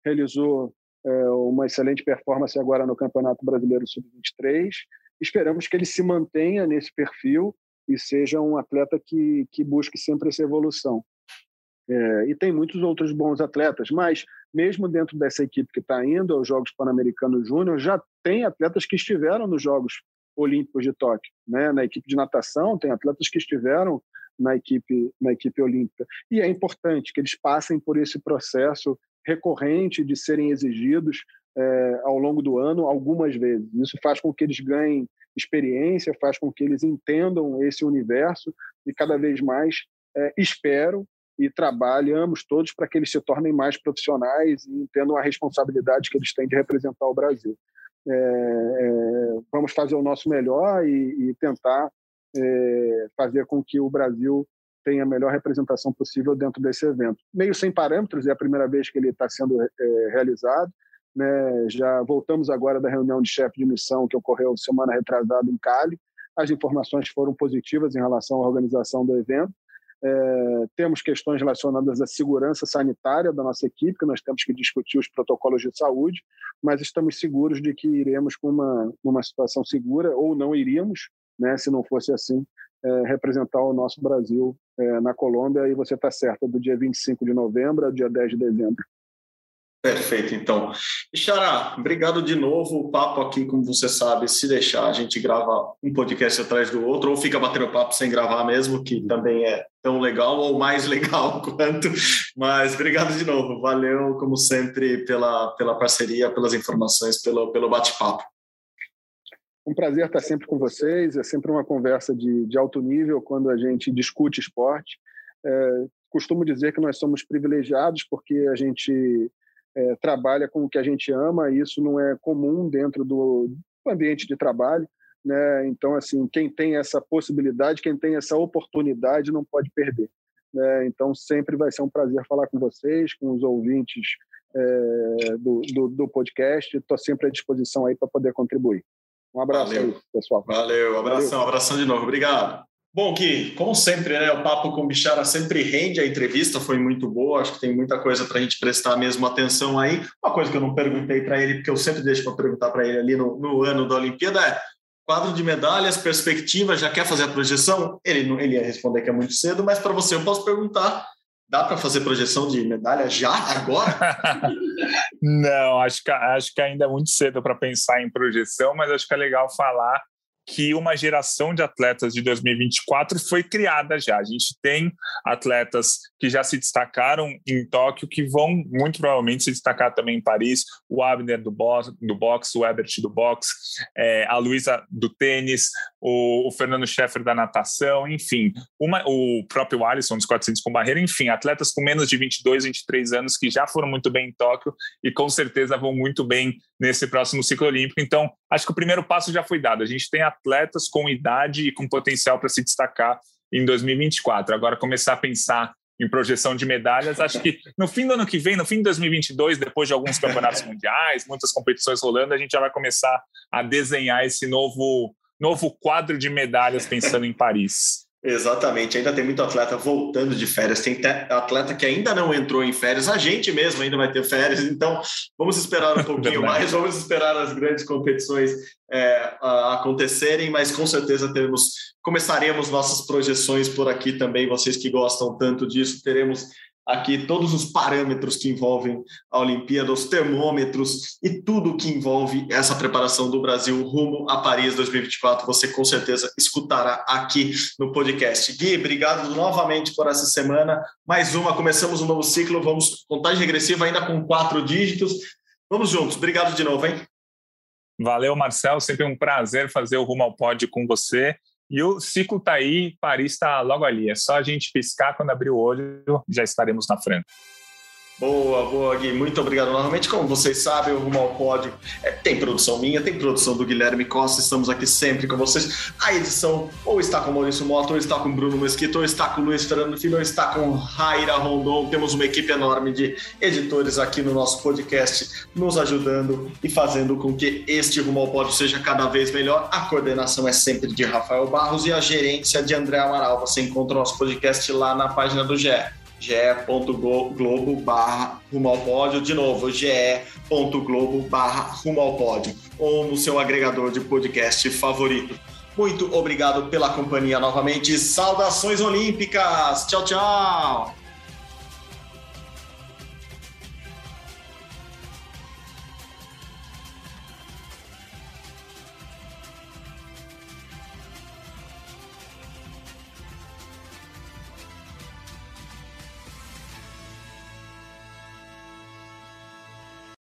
realizou é, uma excelente performance agora no Campeonato Brasileiro Sub-23. Esperamos que ele se mantenha nesse perfil e seja um atleta que, que busque sempre essa evolução. É, e tem muitos outros bons atletas, mas mesmo dentro dessa equipe que está indo aos Jogos Pan-Americanos Júnior, já tem atletas que estiveram nos Jogos Olímpicos de Tóquio. Né? Na equipe de natação, tem atletas que estiveram na equipe, na equipe olímpica. E é importante que eles passem por esse processo recorrente de serem exigidos é, ao longo do ano algumas vezes. Isso faz com que eles ganhem experiência, faz com que eles entendam esse universo e cada vez mais é, espero e trabalhamos todos para que eles se tornem mais profissionais e entendam a responsabilidade que eles têm de representar o Brasil. É, é, vamos fazer o nosso melhor e, e tentar é, fazer com que o Brasil tenha a melhor representação possível dentro desse evento. Meio sem parâmetros, é a primeira vez que ele está sendo é, realizado. Né? Já voltamos agora da reunião de chefe de missão que ocorreu semana retrasada em Cali. As informações foram positivas em relação à organização do evento. É, temos questões relacionadas à segurança sanitária da nossa equipe, que nós temos que discutir os protocolos de saúde, mas estamos seguros de que iremos com uma, uma situação segura, ou não iríamos, né, se não fosse assim, é, representar o nosso Brasil é, na Colômbia. E você está certa, do dia 25 de novembro ao dia 10 de dezembro. Perfeito, então. Xará, obrigado de novo. O papo aqui, como você sabe, se deixar, a gente grava um podcast atrás do outro, ou fica batendo papo sem gravar mesmo, que também é tão legal ou mais legal quanto. Mas obrigado de novo. Valeu, como sempre, pela, pela parceria, pelas informações, pelo, pelo bate-papo. Um prazer estar sempre com vocês. É sempre uma conversa de, de alto nível quando a gente discute esporte. É, costumo dizer que nós somos privilegiados porque a gente é, trabalha com o que a gente ama, e isso não é comum dentro do, do ambiente de trabalho. Né? Então, assim, quem tem essa possibilidade, quem tem essa oportunidade, não pode perder. Né? Então, sempre vai ser um prazer falar com vocês, com os ouvintes é, do, do, do, podcast. Estou sempre à disposição aí para poder contribuir. Um abraço Valeu. aí, pessoal. Valeu, abração, Valeu. abração de novo. Obrigado. Bom, que como sempre, né, o papo com o Bichara sempre rende, a entrevista foi muito boa, acho que tem muita coisa para a gente prestar mesmo atenção aí. Uma coisa que eu não perguntei para ele, porque eu sempre deixo para perguntar para ele ali no, no, ano da Olimpíada é quadro de medalhas, perspectiva, já quer fazer a projeção? Ele, ele ia responder que é muito cedo, mas para você eu posso perguntar, dá para fazer projeção de medalha já, agora? não, acho que, acho que ainda é muito cedo para pensar em projeção, mas acho que é legal falar que uma geração de atletas de 2024 foi criada já. A gente tem atletas que já se destacaram em Tóquio, que vão muito provavelmente se destacar também em Paris. O Abner do, box, do boxe, o Ebert do boxe, é, a Luísa do tênis, o, o, Fernando Scheffer da natação, enfim, uma, o próprio Alisson dos 400 com barreira, enfim, atletas com menos de 22, 23 anos que já foram muito bem em Tóquio e com certeza vão muito bem nesse próximo ciclo olímpico. Então, acho que o primeiro passo já foi dado. A gente tem atletas com idade e com potencial para se destacar em 2024. Agora, começar a pensar em projeção de medalhas, acho que no fim do ano que vem, no fim de 2022, depois de alguns campeonatos mundiais, muitas competições rolando, a gente já vai começar a desenhar esse novo, novo quadro de medalhas pensando em Paris. Exatamente, ainda tem muito atleta voltando de férias, tem atleta que ainda não entrou em férias, a gente mesmo ainda vai ter férias, então vamos esperar um pouquinho mais, vamos esperar as grandes competições é, acontecerem, mas com certeza teremos, começaremos nossas projeções por aqui também, vocês que gostam tanto disso, teremos aqui todos os parâmetros que envolvem a Olimpíada, os termômetros e tudo que envolve essa preparação do Brasil rumo a Paris 2024. Você com certeza escutará aqui no podcast. Gui, obrigado novamente por essa semana. Mais uma, começamos um novo ciclo. Vamos contagem regressiva ainda com quatro dígitos. Vamos juntos. Obrigado de novo, hein? Valeu, Marcel. Sempre um prazer fazer o Rumo ao Pódio com você. E o ciclo está aí, Paris está logo ali. É só a gente piscar quando abrir o olho, já estaremos na frente. Boa, boa, Gui. Muito obrigado novamente. Como vocês sabem, o Rumo ao Pódio é, tem produção minha, tem produção do Guilherme Costa. Estamos aqui sempre com vocês. A edição ou está com o Maurício Mota, ou está com o Bruno Mesquita, ou está com o Luiz Fernando Filho, ou está com Raira Rondon. Temos uma equipe enorme de editores aqui no nosso podcast, nos ajudando e fazendo com que este Rumo ao Pódio seja cada vez melhor. A coordenação é sempre de Rafael Barros e a gerência de André Amaral. Você encontra o nosso podcast lá na página do GE ge.globo barra rumo ao pódio, de novo, ge.globo barra rumo ao pódio, ou no seu agregador de podcast favorito. Muito obrigado pela companhia novamente. Saudações olímpicas! Tchau, tchau!